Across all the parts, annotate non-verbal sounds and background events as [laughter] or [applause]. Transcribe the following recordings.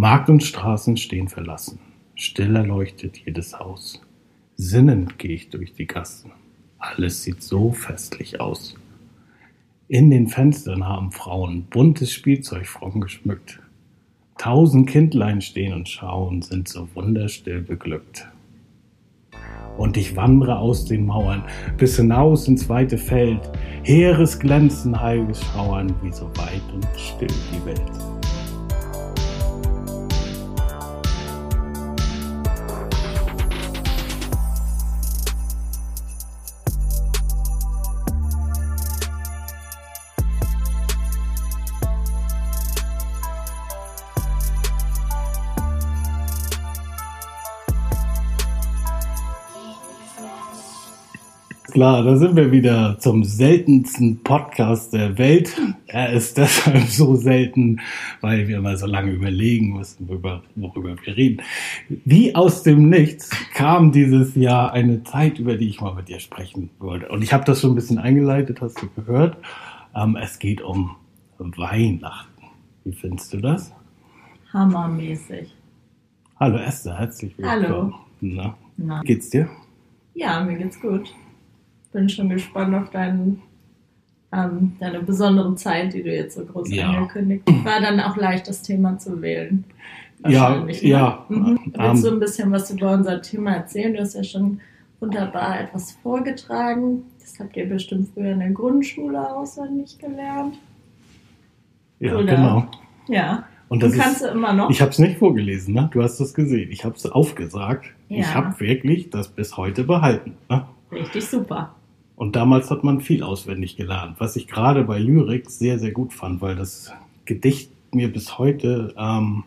Markt und Straßen stehen verlassen, still erleuchtet jedes Haus. Sinnend gehe ich durch die Gassen, alles sieht so festlich aus. In den Fenstern haben Frauen buntes Spielzeug fromm geschmückt. Tausend Kindlein stehen und schauen, sind so wunderstill beglückt. Und ich wandre aus den Mauern bis hinaus ins weite Feld. Heeres Glänzen, heiliges Schauern, wie so weit und still die Welt. Klar, da sind wir wieder zum seltensten Podcast der Welt. Er ist deshalb so selten, weil wir immer so lange überlegen müssen, worüber, worüber wir reden. Wie aus dem Nichts kam dieses Jahr eine Zeit, über die ich mal mit dir sprechen wollte. Und ich habe das schon ein bisschen eingeleitet, hast du gehört. Ähm, es geht um Weihnachten. Wie findest du das? Hammermäßig. Hallo Esther, herzlich willkommen. Hallo. Na, Na. geht's dir? Ja, mir geht's gut bin schon gespannt auf deinen, ähm, deine besondere Zeit, die du jetzt so groß ja. angekündigt hast. War dann auch leicht, das Thema zu wählen. Ja, ne? ja. Mhm. Willst um, du ein bisschen was über unser Thema erzählen? Du hast ja schon wunderbar etwas vorgetragen. Das habt ihr bestimmt früher in der Grundschule auswendig gelernt. Ja, Oder? genau. Ja. Und das kannst ist, du immer noch. Ich habe es nicht vorgelesen, ne? Du hast es gesehen. Ich habe es aufgesagt. Ja. Ich habe wirklich das bis heute behalten. Ne? Richtig super. Und damals hat man viel auswendig gelernt, was ich gerade bei Lyrik sehr, sehr gut fand, weil das Gedicht mir bis heute ähm,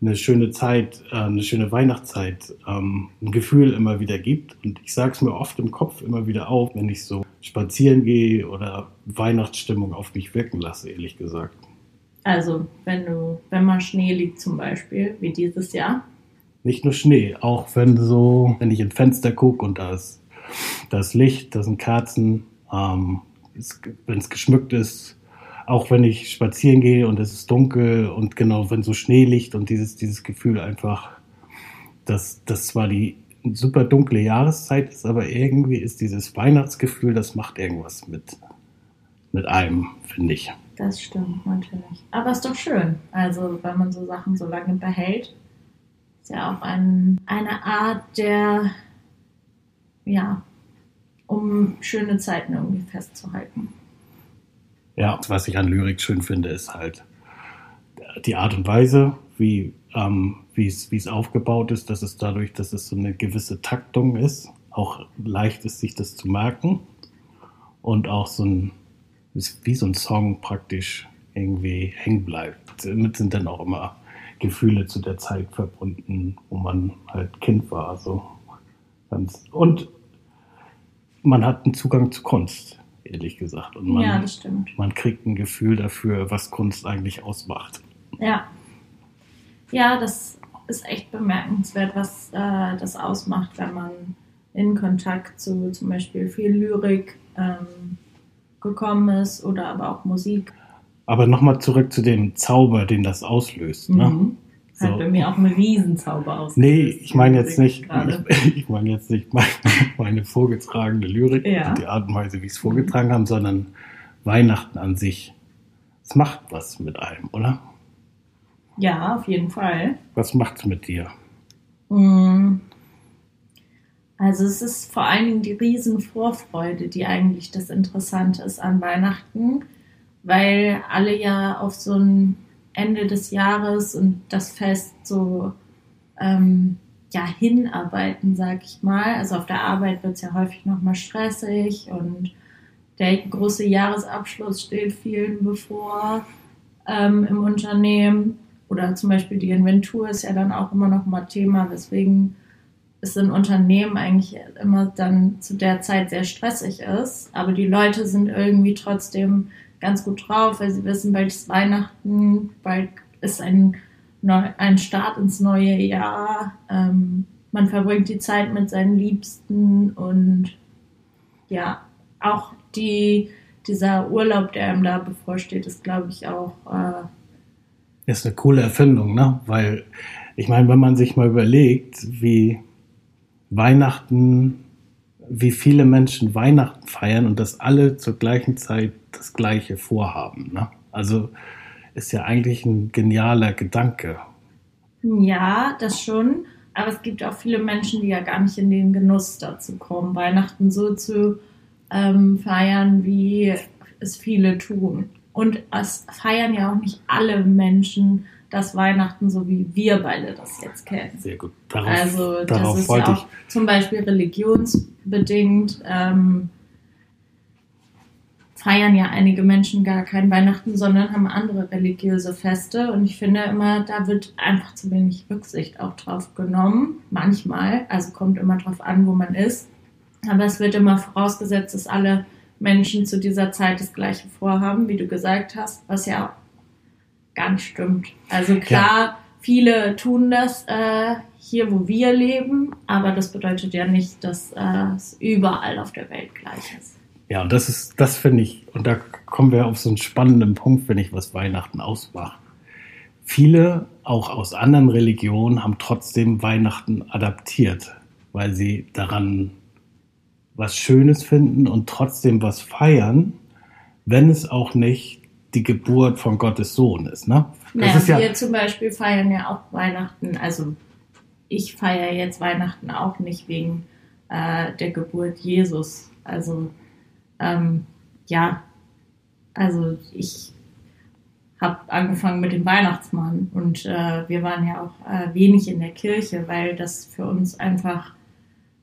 eine schöne Zeit, äh, eine schöne Weihnachtszeit, ähm, ein Gefühl immer wieder gibt. Und ich sage es mir oft im Kopf immer wieder auf, wenn ich so spazieren gehe oder Weihnachtsstimmung auf mich wirken lasse, ehrlich gesagt. Also, wenn du, wenn mal Schnee liegt zum Beispiel, wie dieses Jahr. Nicht nur Schnee, auch wenn so, wenn ich ins Fenster gucke und da ist das Licht, das sind Kerzen, ähm, wenn es geschmückt ist, auch wenn ich spazieren gehe und es ist dunkel und genau, wenn so Schnee liegt und dieses, dieses Gefühl einfach, dass das zwar die super dunkle Jahreszeit ist, aber irgendwie ist dieses Weihnachtsgefühl, das macht irgendwas mit, mit einem, finde ich. Das stimmt natürlich. Aber ist doch schön. Also, wenn man so Sachen so lange behält, ist ja auch ein, eine Art der ja, um schöne Zeiten irgendwie festzuhalten. Ja, was ich an Lyrik schön finde, ist halt die Art und Weise, wie ähm, es aufgebaut ist, dass es dadurch, dass es so eine gewisse Taktung ist, auch leicht ist, sich das zu merken und auch so ein, wie so ein Song praktisch irgendwie hängen bleibt. Damit sind dann auch immer Gefühle zu der Zeit verbunden, wo man halt Kind war. So. Und man hat einen Zugang zu Kunst, ehrlich gesagt. Und man, ja, das stimmt. Man kriegt ein Gefühl dafür, was Kunst eigentlich ausmacht. Ja. Ja, das ist echt bemerkenswert, was äh, das ausmacht, wenn man in Kontakt zu zum Beispiel viel Lyrik ähm, gekommen ist oder aber auch Musik. Aber nochmal zurück zu dem Zauber, den das auslöst. Ne? Mhm. So. Hat bei mir auch einen Riesenzauber aus. Nee, [laughs] ich meine jetzt nicht, ich, ich meine jetzt nicht meine, meine vorgetragene Lyrik ja. und die Art und Weise, wie ich es vorgetragen habe, sondern Weihnachten an sich. Es macht was mit einem, oder? Ja, auf jeden Fall. Was macht es mit dir? Mm. Also es ist vor allen Dingen die Riesenvorfreude, die eigentlich das Interessante ist an Weihnachten, weil alle ja auf so ein Ende des Jahres und das Fest so ähm, ja, hinarbeiten, sag ich mal. Also auf der Arbeit wird es ja häufig nochmal stressig und der große Jahresabschluss steht vielen bevor ähm, im Unternehmen. Oder zum Beispiel die Inventur ist ja dann auch immer noch mal Thema, weswegen es in Unternehmen eigentlich immer dann zu der Zeit sehr stressig ist. Aber die Leute sind irgendwie trotzdem ganz gut drauf, weil sie wissen, bald ist Weihnachten, bald ist ein, ein Start ins neue Jahr. Ähm, man verbringt die Zeit mit seinen Liebsten und ja, auch die, dieser Urlaub, der einem da bevorsteht, ist, glaube ich, auch äh, Ist eine coole Erfindung, ne? Weil ich meine, wenn man sich mal überlegt, wie Weihnachten, wie viele Menschen Weihnachten feiern und dass alle zur gleichen Zeit das Gleiche vorhaben. Ne? Also ist ja eigentlich ein genialer Gedanke. Ja, das schon. Aber es gibt auch viele Menschen, die ja gar nicht in den Genuss dazu kommen, Weihnachten so zu ähm, feiern, wie es viele tun. Und es feiern ja auch nicht alle Menschen das Weihnachten, so wie wir beide das jetzt kennen. Sehr gut. Darauf, also darauf das ist wollte ja auch zum Beispiel religionsbedingt. Ähm, feiern ja einige Menschen gar kein Weihnachten, sondern haben andere religiöse Feste. Und ich finde immer, da wird einfach zu wenig Rücksicht auch drauf genommen. Manchmal, also kommt immer drauf an, wo man ist. Aber es wird immer vorausgesetzt, dass alle Menschen zu dieser Zeit das gleiche vorhaben, wie du gesagt hast, was ja gar nicht stimmt. Also klar, ja. viele tun das äh, hier, wo wir leben, aber das bedeutet ja nicht, dass äh, es überall auf der Welt gleich ist. Ja, und das ist, das finde ich, und da kommen wir auf so einen spannenden Punkt, finde ich, was Weihnachten ausmacht. Viele, auch aus anderen Religionen, haben trotzdem Weihnachten adaptiert, weil sie daran was Schönes finden und trotzdem was feiern, wenn es auch nicht die Geburt von Gottes Sohn ist. Ne? Das naja, ist ja, wir zum Beispiel feiern ja auch Weihnachten, also ich feiere jetzt Weihnachten auch nicht wegen äh, der Geburt Jesus. Also ähm, ja, also ich habe angefangen mit dem Weihnachtsmann und äh, wir waren ja auch äh, wenig in der Kirche, weil das für uns einfach,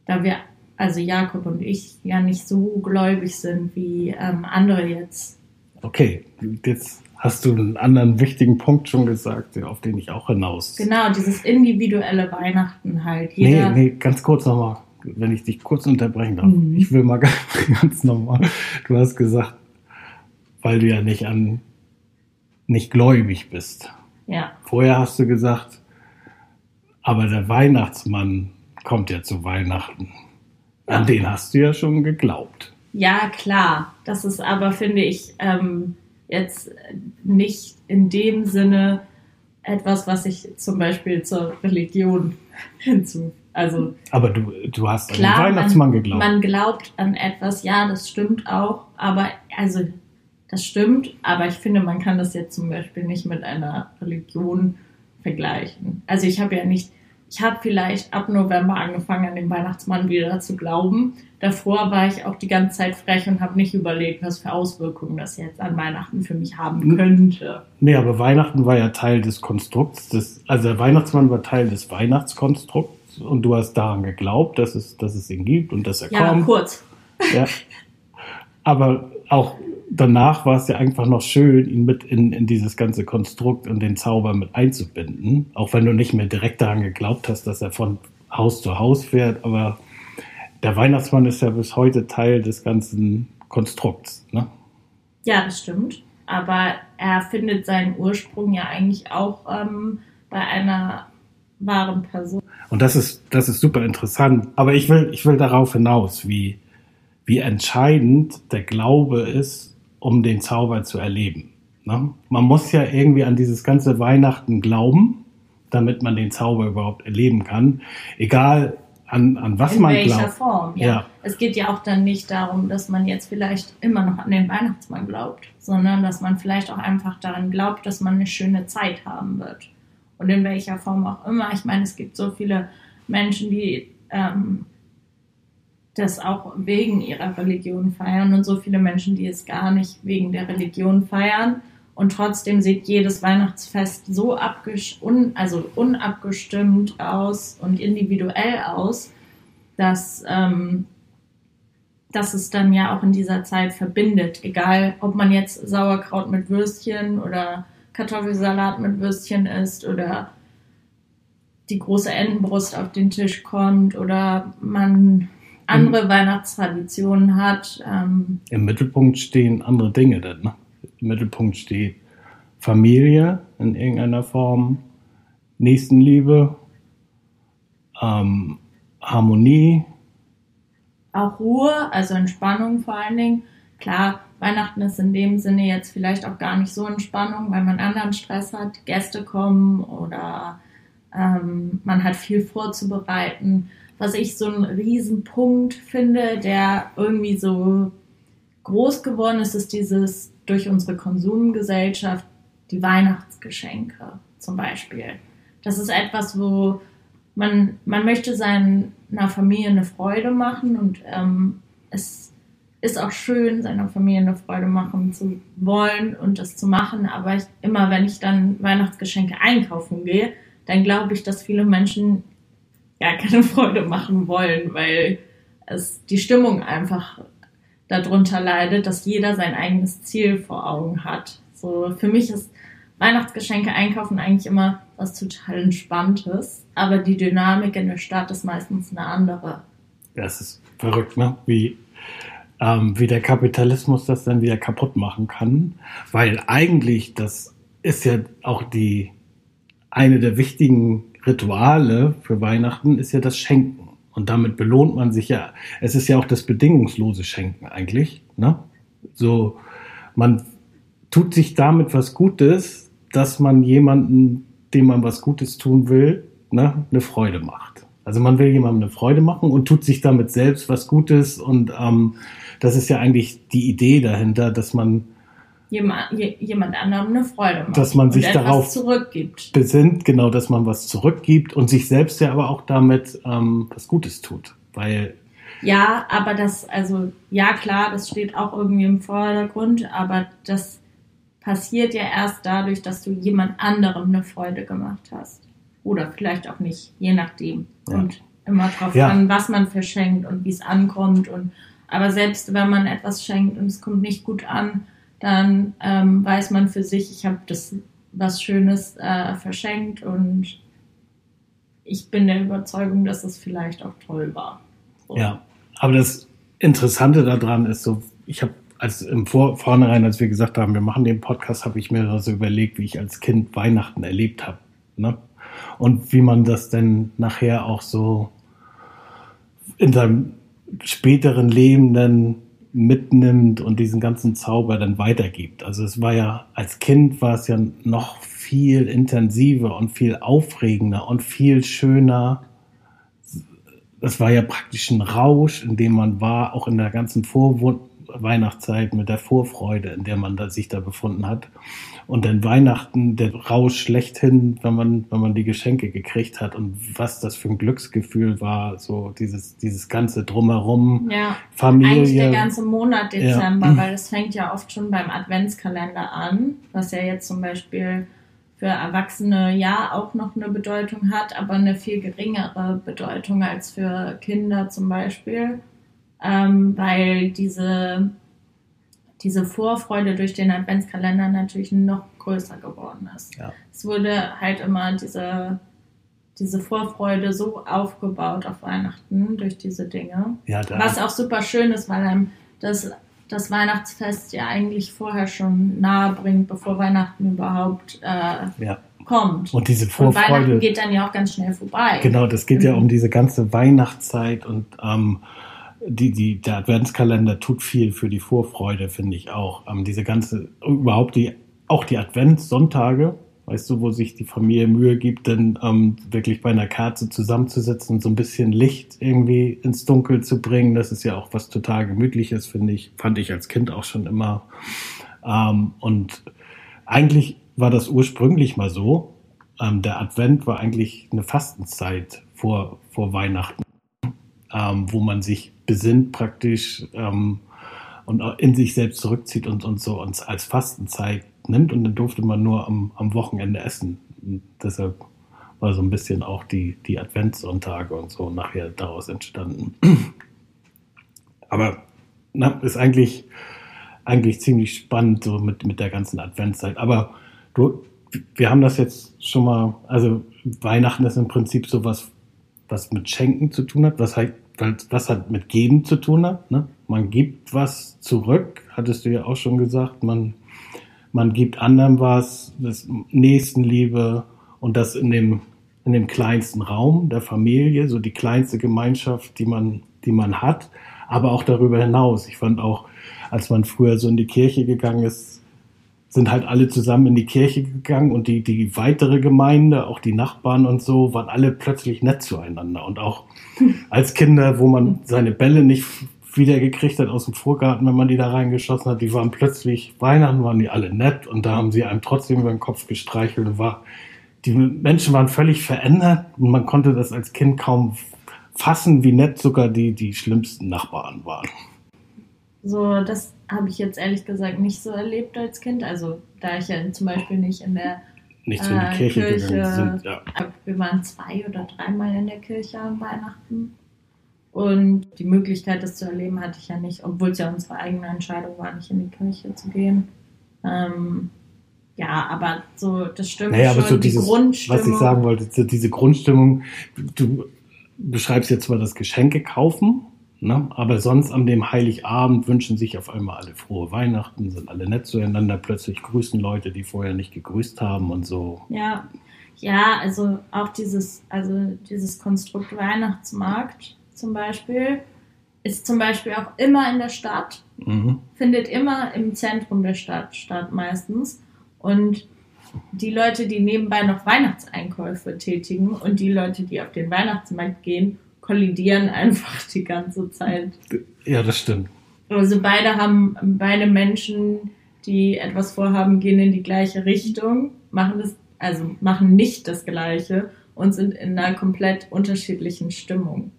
da wir, also Jakob und ich, ja nicht so gläubig sind wie ähm, andere jetzt Okay, jetzt hast du einen anderen wichtigen Punkt schon gesagt, auf den ich auch hinaus. Genau, dieses individuelle Weihnachten halt. Jeder nee, nee, ganz kurz nochmal, wenn ich dich kurz unterbrechen darf. Mhm. Ich will mal [laughs] ganz nochmal. Du hast gesagt, weil du ja nicht an nicht gläubig bist. Ja. Vorher hast du gesagt, aber der Weihnachtsmann kommt ja zu Weihnachten. An den hast du ja schon geglaubt. Ja, klar. Das ist aber, finde ich, ähm, jetzt nicht in dem Sinne etwas, was ich zum Beispiel zur Religion [laughs] hinzu. Also, aber du, du hast klar, an den Weihnachtsmann man, geglaubt. Man glaubt an etwas, ja, das stimmt auch. Aber, also, das stimmt, aber ich finde, man kann das jetzt zum Beispiel nicht mit einer Religion vergleichen. Also, ich habe ja nicht ich habe vielleicht ab November angefangen, an den Weihnachtsmann wieder zu glauben. Davor war ich auch die ganze Zeit frech und habe nicht überlegt, was für Auswirkungen das jetzt an Weihnachten für mich haben könnte. Nee, aber Weihnachten war ja Teil des Konstrukts. Des, also der Weihnachtsmann war Teil des Weihnachtskonstrukts und du hast daran geglaubt, dass es, dass es ihn gibt und dass er ja, kommt. Ja, kurz. Ja. [laughs] Aber auch danach war es ja einfach noch schön, ihn mit in, in dieses ganze Konstrukt und den Zauber mit einzubinden. Auch wenn du nicht mehr direkt daran geglaubt hast, dass er von Haus zu Haus fährt. Aber der Weihnachtsmann ist ja bis heute Teil des ganzen Konstrukts. Ne? Ja, das stimmt. Aber er findet seinen Ursprung ja eigentlich auch ähm, bei einer wahren Person. Und das ist, das ist super interessant. Aber ich will, ich will darauf hinaus, wie, wie entscheidend der Glaube ist, um den Zauber zu erleben. Ne? Man muss ja irgendwie an dieses ganze Weihnachten glauben, damit man den Zauber überhaupt erleben kann. Egal an, an was In man glaubt. In welcher Form, ja. ja. Es geht ja auch dann nicht darum, dass man jetzt vielleicht immer noch an den Weihnachtsmann glaubt, sondern dass man vielleicht auch einfach daran glaubt, dass man eine schöne Zeit haben wird. Und in welcher Form auch immer. Ich meine, es gibt so viele Menschen, die ähm, das auch wegen ihrer Religion feiern und so viele Menschen, die es gar nicht wegen der Religion feiern. Und trotzdem sieht jedes Weihnachtsfest so un also unabgestimmt aus und individuell aus, dass, ähm, dass es dann ja auch in dieser Zeit verbindet. Egal, ob man jetzt Sauerkraut mit Würstchen oder Kartoffelsalat mit Würstchen isst oder die große Entenbrust auf den Tisch kommt oder man andere Weihnachtstraditionen hat. Ähm. Im Mittelpunkt stehen andere Dinge denn. Ne? Im Mittelpunkt steht Familie in irgendeiner Form, Nächstenliebe, ähm, Harmonie. Auch Ruhe, also Entspannung vor allen Dingen. Klar, Weihnachten ist in dem Sinne jetzt vielleicht auch gar nicht so Entspannung, weil man anderen Stress hat, Gäste kommen oder ähm, man hat viel vorzubereiten. Was ich so einen Riesenpunkt finde, der irgendwie so groß geworden ist, ist dieses durch unsere Konsumgesellschaft die Weihnachtsgeschenke zum Beispiel. Das ist etwas, wo man, man möchte seiner Familie eine Freude machen und ähm, es ist auch schön, seiner Familie eine Freude machen zu wollen und das zu machen. Aber ich, immer wenn ich dann Weihnachtsgeschenke einkaufen gehe, dann glaube ich, dass viele Menschen ja keine [laughs] Freude machen wollen, weil es die Stimmung einfach darunter leidet, dass jeder sein eigenes Ziel vor Augen hat. So für mich ist Weihnachtsgeschenke einkaufen eigentlich immer was total Entspanntes, aber die Dynamik in der Stadt ist meistens eine andere. Das ist verrückt, ne? Wie, ähm, wie der Kapitalismus das dann wieder kaputt machen kann, weil eigentlich das ist ja auch die eine der wichtigen Rituale für Weihnachten ist ja das Schenken. Und damit belohnt man sich ja. Es ist ja auch das bedingungslose Schenken eigentlich. Ne? So, man tut sich damit was Gutes, dass man jemanden, dem man was Gutes tun will, ne, eine Freude macht. Also man will jemandem eine Freude machen und tut sich damit selbst was Gutes. Und ähm, das ist ja eigentlich die Idee dahinter, dass man jemand, jemand anderem eine Freude macht. Dass man sich darauf zurückgibt. besinnt, genau, dass man was zurückgibt und sich selbst ja aber auch damit ähm, was Gutes tut. Weil ja, aber das, also ja klar, das steht auch irgendwie im Vordergrund, aber das passiert ja erst dadurch, dass du jemand anderem eine Freude gemacht hast. Oder vielleicht auch nicht, je nachdem. Ja. Und immer drauf ja. an, was man verschenkt und wie es ankommt. Und aber selbst wenn man etwas schenkt und es kommt nicht gut an, dann ähm, weiß man für sich, ich habe das was Schönes äh, verschenkt und ich bin der Überzeugung, dass es vielleicht auch toll war. So. Ja, aber das Interessante daran ist so, ich habe als im Vor Vornherein, als wir gesagt haben, wir machen den Podcast, habe ich mir so überlegt, wie ich als Kind Weihnachten erlebt habe. Ne? Und wie man das denn nachher auch so in seinem späteren Leben dann mitnimmt und diesen ganzen Zauber dann weitergibt. Also es war ja, als Kind war es ja noch viel intensiver und viel aufregender und viel schöner. Das war ja praktisch ein Rausch, in dem man war, auch in der ganzen Vorweihnachtszeit mit der Vorfreude, in der man da sich da befunden hat. Und dann Weihnachten, der Rausch schlechthin, wenn man, wenn man die Geschenke gekriegt hat und was das für ein Glücksgefühl war, so dieses, dieses ganze Drumherum, ja, Familie. Eigentlich der ganze Monat Dezember, ja. weil es fängt ja oft schon beim Adventskalender an, was ja jetzt zum Beispiel für Erwachsene ja auch noch eine Bedeutung hat, aber eine viel geringere Bedeutung als für Kinder zum Beispiel, ähm, weil diese diese Vorfreude durch den Adventskalender natürlich noch größer geworden ist. Ja. Es wurde halt immer diese, diese Vorfreude so aufgebaut auf Weihnachten durch diese Dinge. Ja, was auch super schön ist, weil einem das, das Weihnachtsfest ja eigentlich vorher schon nahe bringt, bevor Weihnachten überhaupt äh, ja. kommt. Und diese Vorfreude. Und Weihnachten geht dann ja auch ganz schnell vorbei. Genau, das geht mhm. ja um diese ganze Weihnachtszeit und ähm, die, die, der Adventskalender tut viel für die Vorfreude, finde ich auch. Ähm, diese ganze, überhaupt die, auch die Adventssonntage, weißt du, wo sich die Familie Mühe gibt, dann ähm, wirklich bei einer Kerze zusammenzusetzen und so ein bisschen Licht irgendwie ins Dunkel zu bringen. Das ist ja auch was total Gemütliches, finde ich. Fand ich als Kind auch schon immer. Ähm, und eigentlich war das ursprünglich mal so. Ähm, der Advent war eigentlich eine Fastenzeit vor, vor Weihnachten, ähm, wo man sich besinnt praktisch ähm, und in sich selbst zurückzieht und, und so uns als Fastenzeit nimmt und dann durfte man nur am, am Wochenende essen. Und deshalb war so ein bisschen auch die, die Adventssonntage und so nachher daraus entstanden. Aber na, ist eigentlich, eigentlich ziemlich spannend so mit, mit der ganzen Adventszeit. Aber du, wir haben das jetzt schon mal, also Weihnachten ist im Prinzip so was, was mit Schenken zu tun hat, was halt weil das hat mit Geben zu tun hat. Ne? Man gibt was zurück, hattest du ja auch schon gesagt. Man, man gibt anderen was, das Nächstenliebe und das in dem, in dem kleinsten Raum der Familie, so die kleinste Gemeinschaft, die man, die man hat. aber auch darüber hinaus. Ich fand auch, als man früher so in die Kirche gegangen ist, sind halt alle zusammen in die Kirche gegangen und die, die weitere Gemeinde, auch die Nachbarn und so, waren alle plötzlich nett zueinander. Und auch als Kinder, wo man seine Bälle nicht wiedergekriegt hat aus dem Vorgarten, wenn man die da reingeschossen hat, die waren plötzlich, Weihnachten waren die alle nett und da haben sie einem trotzdem über den Kopf gestreichelt und war, die Menschen waren völlig verändert und man konnte das als Kind kaum fassen, wie nett sogar die, die schlimmsten Nachbarn waren. So, das habe ich jetzt ehrlich gesagt nicht so erlebt als Kind. Also da ich ja zum Beispiel nicht in der nicht so in die äh, Kirche, Kirche gegangen sind. Ja. Wir waren zwei oder dreimal in der Kirche an Weihnachten. Und die Möglichkeit, das zu erleben, hatte ich ja nicht, obwohl es ja unsere eigene Entscheidung war, nicht in die Kirche zu gehen. Ähm, ja, aber so, das stimmt naja, schon, aber so die dieses, Grundstimmung. Was ich sagen wollte, diese Grundstimmung, du beschreibst jetzt zwar das Geschenke kaufen, Ne? Aber sonst an dem Heiligabend wünschen sich auf einmal alle frohe Weihnachten, sind alle nett zueinander, plötzlich grüßen Leute, die vorher nicht gegrüßt haben und so. Ja, ja, also auch dieses, also dieses Konstrukt Weihnachtsmarkt zum Beispiel ist zum Beispiel auch immer in der Stadt, mhm. findet immer im Zentrum der Stadt statt meistens. Und die Leute, die nebenbei noch Weihnachtseinkäufe tätigen und die Leute, die auf den Weihnachtsmarkt gehen, kollidieren [laughs] einfach die ganze Zeit. Ja, das stimmt. Also beide haben, beide Menschen, die etwas vorhaben, gehen in die gleiche Richtung, machen das, also machen nicht das Gleiche und sind in einer komplett unterschiedlichen Stimmung.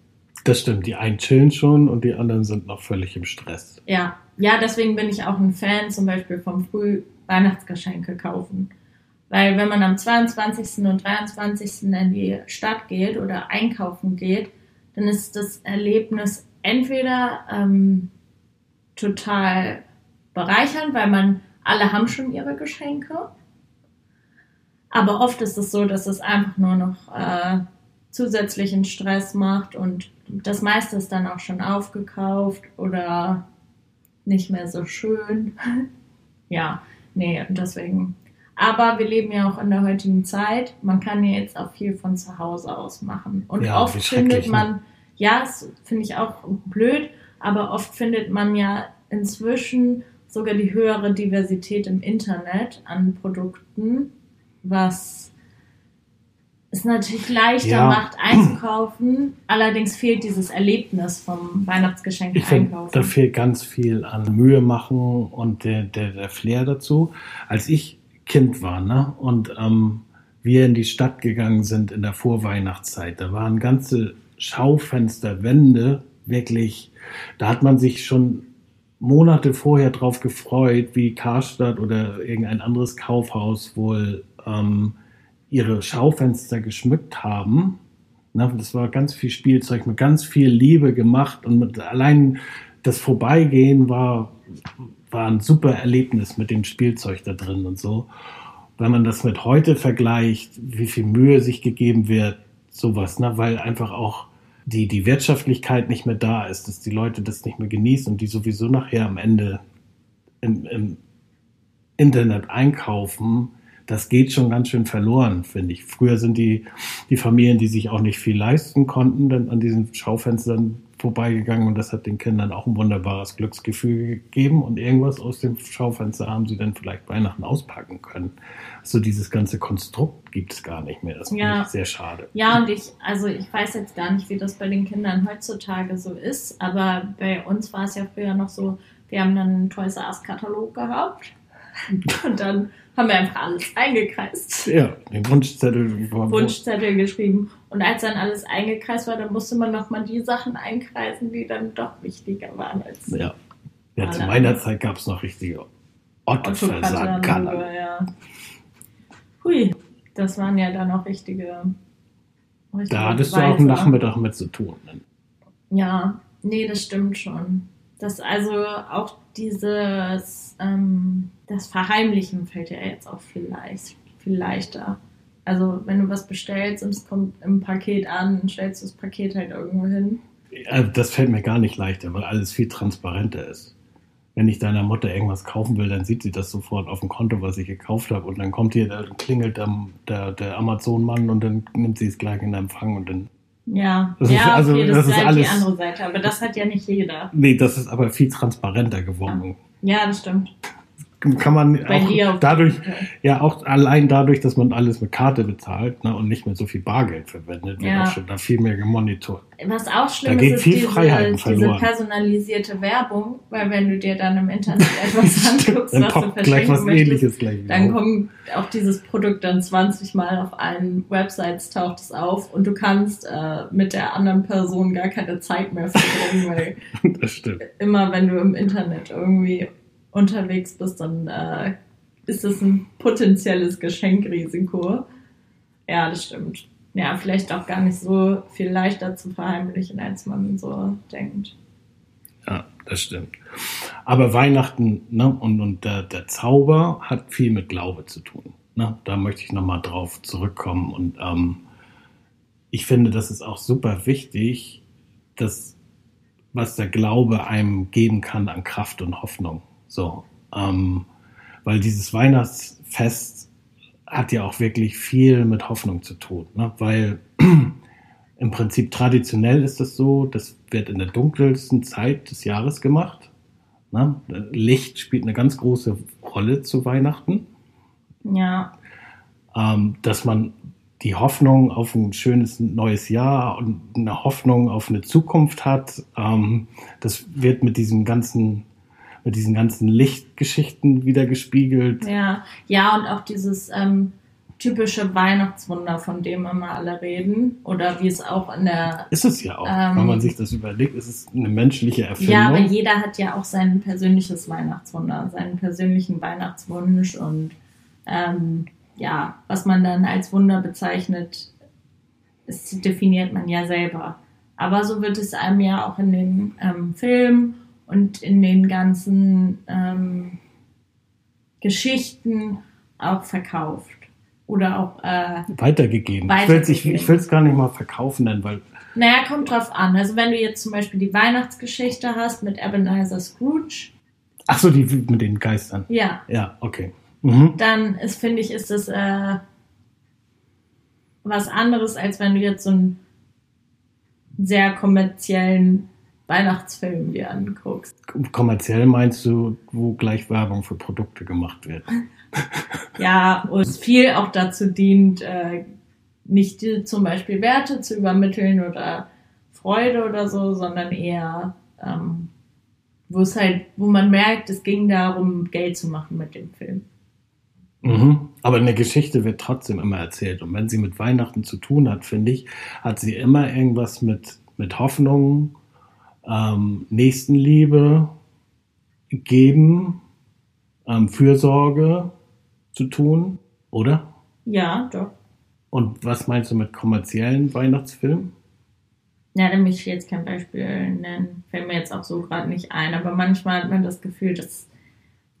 Das stimmt. Die einen chillen schon und die anderen sind noch völlig im Stress. Ja, ja, deswegen bin ich auch ein Fan zum Beispiel vom Früh Weihnachtsgeschenke kaufen. Weil wenn man am 22. und 23. in die Stadt geht oder einkaufen geht, dann ist das Erlebnis entweder ähm, total bereichernd, weil man alle haben schon ihre Geschenke. Aber oft ist es so, dass es einfach nur noch äh, zusätzlichen Stress macht und das meiste ist dann auch schon aufgekauft oder nicht mehr so schön. [laughs] ja, nee, deswegen. Aber wir leben ja auch in der heutigen Zeit. Man kann ja jetzt auch viel von zu Hause aus machen. Und ja, oft findet ne? man, ja, das finde ich auch blöd, aber oft findet man ja inzwischen sogar die höhere Diversität im Internet an Produkten, was es natürlich leichter ja. macht einzukaufen. Allerdings fehlt dieses Erlebnis vom Weihnachtsgeschenk ich einkaufen. Find, da fehlt ganz viel an Mühe machen und der, der, der Flair dazu. Als ich Kind war ne, und ähm, wir in die Stadt gegangen sind in der Vorweihnachtszeit, da waren ganze Schaufensterwände wirklich, da hat man sich schon Monate vorher drauf gefreut, wie Karstadt oder irgendein anderes Kaufhaus wohl ähm, ihre Schaufenster geschmückt haben. Na, das war ganz viel Spielzeug mit ganz viel Liebe gemacht und mit, allein das Vorbeigehen war, war ein super Erlebnis mit dem Spielzeug da drin und so. Wenn man das mit heute vergleicht, wie viel Mühe sich gegeben wird, sowas, ne? weil einfach auch die, die Wirtschaftlichkeit nicht mehr da ist, dass die Leute das nicht mehr genießen und die sowieso nachher am Ende im, im Internet einkaufen, das geht schon ganz schön verloren, finde ich. Früher sind die, die Familien, die sich auch nicht viel leisten konnten, dann an diesen Schaufenstern vorbeigegangen und das hat den Kindern auch ein wunderbares Glücksgefühl gegeben und irgendwas aus dem Schaufenster haben sie dann vielleicht Weihnachten auspacken können. So also dieses ganze Konstrukt gibt es gar nicht mehr. Das ja. finde ich sehr schade. Ja, und ich, also ich weiß jetzt gar nicht, wie das bei den Kindern heutzutage so ist, aber bei uns war es ja früher noch so, wir haben dann einen Toys R Us Katalog gehabt [laughs] und dann haben wir einfach alles eingekreist. Ja, den Wunschzettel. Wunschzettel geschrieben. Und als dann alles eingekreist war, dann musste man nochmal die Sachen einkreisen, die dann doch wichtiger waren als. Ja. Ja, zu meiner Zeit gab es noch richtige Otto-Versand-Kaller. Ja. Hui, das waren ja dann auch richtige. richtige da hattest Weise. du auch einen Nachmittag mit zu tun. Ne? Ja, nee, das stimmt schon. Das also auch dieses, ähm, das Verheimlichen fällt ja jetzt auch viel, leicht, viel leichter. Also wenn du was bestellst und es kommt im Paket an, stellst du das Paket halt irgendwo hin. Ja, das fällt mir gar nicht leichter, weil alles viel transparenter ist. Wenn ich deiner Mutter irgendwas kaufen will, dann sieht sie das sofort auf dem Konto, was ich gekauft habe. Und dann kommt hier, dann klingelt der, der, der Amazon-Mann und dann nimmt sie es gleich in Empfang und dann Ja, Das ja, ist- also, okay, das, das ist halt alles- die andere Seite, aber das hat ja nicht jeder. Nee, das ist aber viel transparenter geworden. Ja, das stimmt. Kann man auch dadurch, ja auch allein dadurch, dass man alles mit Karte bezahlt ne, und nicht mehr so viel Bargeld verwendet, wird Ja. auch schon da viel mehr gemonitort. Was auch schlimm Da ist, ist diese, diese personalisierte Werbung, weil wenn du dir dann im Internet [laughs] etwas anguckst, Dann was du verschenken was möchtest, dann auf. kommt auch dieses Produkt dann 20 Mal auf allen Websites taucht es auf und du kannst äh, mit der anderen Person gar keine Zeit mehr verbringen, [laughs] weil Das stimmt. immer wenn du im Internet irgendwie unterwegs bist, dann äh, ist es ein potenzielles Geschenkrisiko. Ja, das stimmt. Ja, vielleicht auch gar nicht so viel leichter zu verheimlichen, als man so denkt. Ja, das stimmt. Aber Weihnachten ne, und, und der, der Zauber hat viel mit Glaube zu tun. Ne? Da möchte ich nochmal drauf zurückkommen. Und ähm, ich finde, das ist auch super wichtig, dass was der Glaube einem geben kann an Kraft und Hoffnung. So, ähm, weil dieses Weihnachtsfest hat ja auch wirklich viel mit Hoffnung zu tun, ne? weil [clears throat] im Prinzip traditionell ist es so, das wird in der dunkelsten Zeit des Jahres gemacht. Ne? Licht spielt eine ganz große Rolle zu Weihnachten, Ja, ähm, dass man die Hoffnung auf ein schönes neues Jahr und eine Hoffnung auf eine Zukunft hat. Ähm, das wird mit diesem ganzen, mit diesen ganzen Lichtgeschichten wieder gespiegelt. ja, ja, und auch dieses ähm, typische Weihnachtswunder, von dem immer alle reden, oder wie es auch in der Ist es ja auch, Ähm, wenn man sich das überlegt, ist es eine menschliche Erfindung. Ja, aber jeder hat ja auch sein persönliches Weihnachtswunder, seinen persönlichen Weihnachtswunsch und ähm, ja, was man dann als Wunder bezeichnet, das definiert man ja selber. Aber so wird es einem ja auch in den ähm, Filmen und in den ganzen ähm, Geschichten auch verkauft. Oder auch, äh, weitergegeben. Weitergegeben. Ich will es gar nicht mal verkaufen nennen, weil naja, kommt drauf an. Also wenn du jetzt zum Beispiel die Weihnachtsgeschichte hast mit Ebenezer Scrooge, ach so, die mit den Geistern. ja, Ja, okay. Mhm. dann ist, finde ich, ist das äh, was anderes, als wenn du jetzt so einen sehr kommerziellen Weihnachtsfilm dir anguckst. Kommerziell meinst du, wo gleich Werbung für Produkte gemacht wird? [laughs] Ja, und es viel auch dazu dient, äh, nicht zum Beispiel Werte zu übermitteln oder Freude oder so, sondern eher, ähm, wo es halt, wo man merkt, es ging darum, Geld zu machen mit dem Film. Mhm. Aber eine Geschichte wird trotzdem immer erzählt. Und wenn sie mit Weihnachten zu tun hat, finde ich, hat sie immer irgendwas mit, mit Hoffnung, ähm, Nächstenliebe, Geben, ähm, Fürsorge zu tun, oder? Ja, doch. Und was meinst du mit kommerziellen Weihnachtsfilmen? Ja, möchte ich jetzt kein Beispiel nennen. Fällt mir jetzt auch so gerade nicht ein. Aber manchmal hat man das Gefühl, dass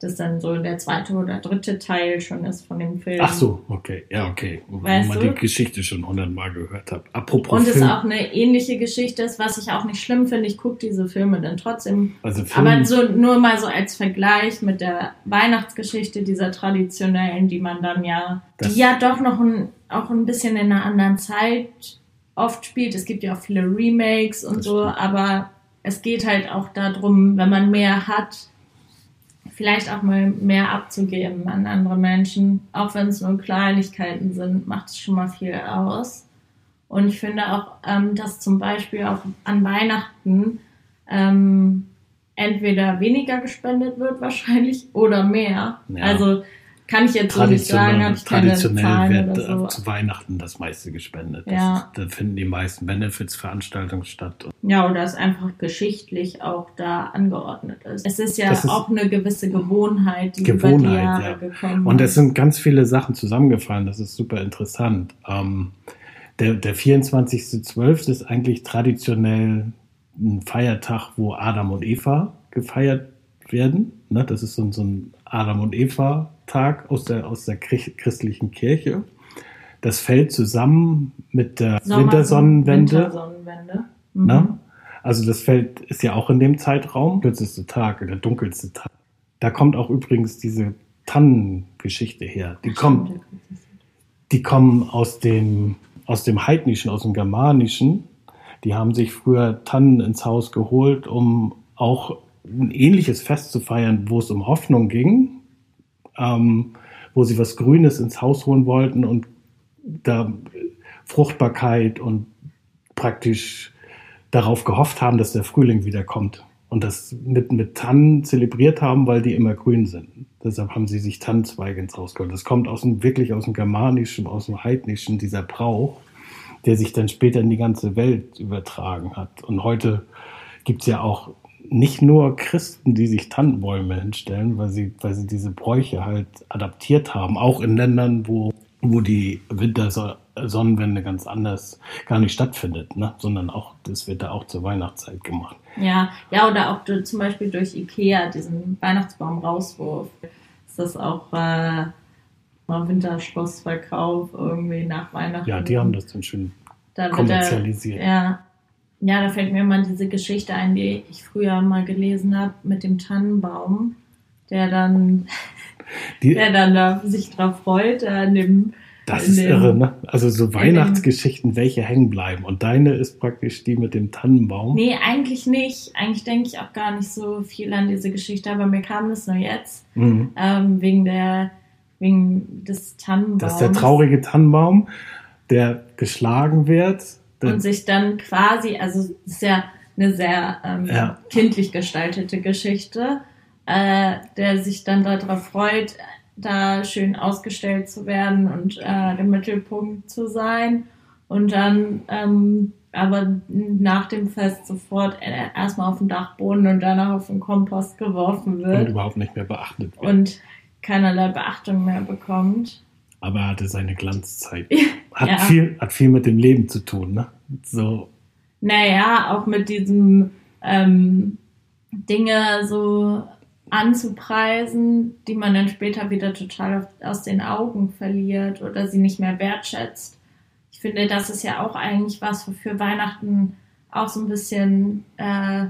das dann so der zweite oder dritte Teil schon ist von dem Film. Ach so, okay, ja, okay. Wo Weißt man du? die Geschichte schon hundertmal gehört hat. Apropos Und es auch eine ähnliche Geschichte ist, was ich auch nicht schlimm finde. Ich gucke diese Filme dann trotzdem. also Film, Aber so nur mal so als Vergleich mit der Weihnachtsgeschichte dieser traditionellen, die man dann ja, die ja doch noch ein, auch ein bisschen in einer anderen Zeit oft spielt. Es gibt ja auch viele Remakes und so, aber es geht halt auch darum, wenn man mehr hat, vielleicht auch mal mehr abzugeben an andere Menschen, auch wenn es nur Kleinigkeiten sind, macht es schon mal viel aus. Und ich finde auch, ähm, dass zum Beispiel auch an Weihnachten ähm, entweder weniger gespendet wird wahrscheinlich oder mehr. Ja. Also kann ich jetzt so nicht sagen, habe ich keine traditionell Zahlen wird so. zu Weihnachten das meiste gespendet. Das Ja. ist, da finden die meisten Benefits-Veranstaltungen statt. Ja, oder es einfach geschichtlich auch da angeordnet ist. Es ist ja Das ist- auch eine gewisse Gewohnheit, die über die Gewohnheit, Jahre ja. gekommen Und ist. es sind ganz viele Sachen zusammengefallen. Das ist super interessant. Ähm, der, der 24.12. ist eigentlich traditionell ein Feiertag, wo Adam und Eva gefeiert werden. Ne? Das ist so, so ein Adam und Eva-Tag aus der, aus der Chri- christlichen Kirche. Das fällt zusammen mit der Sommer- Wintersonnenwende. Wintersonnenwende. Mhm. Ne? Also das Feld ist ja auch in dem Zeitraum, kürzeste Tag oder dunkelste Tag. Da kommt auch übrigens diese Tannengeschichte her. Die kommt, die kommen aus dem, aus dem Heidnischen, aus dem Germanischen. die haben sich früher Tannen ins Haus geholt, um auch ein ähnliches Fest zu feiern, wo es um Hoffnung ging, ähm, wo sie was Grünes ins Haus holen wollten und da Fruchtbarkeit und praktisch darauf gehofft haben, dass der Frühling wiederkommt und das mit, mit Tannen zelebriert haben, weil die immer grün sind. Deshalb haben sie sich Tannenzweige ins Haus geholt. Das kommt aus dem, wirklich aus dem Germanischen, aus dem Heidnischen, dieser Brauch, der sich dann später in die ganze Welt übertragen hat. Und heute gibt es ja auch nicht nur Christen, die sich Tannenbäume hinstellen, weil sie, weil sie diese Bräuche halt adaptiert haben, auch in Ländern, wo, wo die Wintersonnenwende ganz anders gar nicht stattfindet, ne? sondern auch, das wird da auch zur Weihnachtszeit gemacht. Ja, ja, oder auch du, zum Beispiel durch Ikea, diesen Weihnachtsbaum-Rauswurf, ist das auch äh, mal Winterschlossverkauf irgendwie nach Weihnachten. Ja, die haben das dann schön Da kommerzialisiert. Der, ja. Ja, da fällt mir immer diese Geschichte ein, die ich früher mal gelesen habe mit dem Tannenbaum, der dann, [laughs] Die, der dann da sich drauf freut, äh, an dem das ist dem- irre, ne? Also so dem- Weihnachtsgeschichten, welche hängen bleiben. Und deine ist praktisch die mit dem Tannenbaum. Nee, eigentlich nicht. Eigentlich denke ich auch gar nicht so viel an diese Geschichte, aber mir kam das nur jetzt, Mhm. ähm, wegen der, wegen des Tannenbaums. Das ist der traurige Tannenbaum, der geschlagen wird. Der, und sich dann quasi, also es ist ja eine sehr ähm, Ja. kindlich gestaltete Geschichte, äh, der sich dann darauf freut, da schön ausgestellt zu werden und äh, der Mittelpunkt zu sein und dann ähm, aber nach dem Fest sofort äh, erstmal auf den Dachboden und danach auf den Kompost geworfen und wird überhaupt nicht mehr beachtet wird. und keinerlei Beachtung mehr bekommt. Aber er hatte seine Glanzzeit. Hat, Ja. viel, hat viel mit dem Leben zu tun, ne? So, Naja, auch mit diesem ähm, Dinge so anzupreisen, die man dann später wieder total aus den Augen verliert oder sie nicht mehr wertschätzt. Ich finde, das ist ja auch eigentlich was, wofür Weihnachten auch so ein bisschen äh,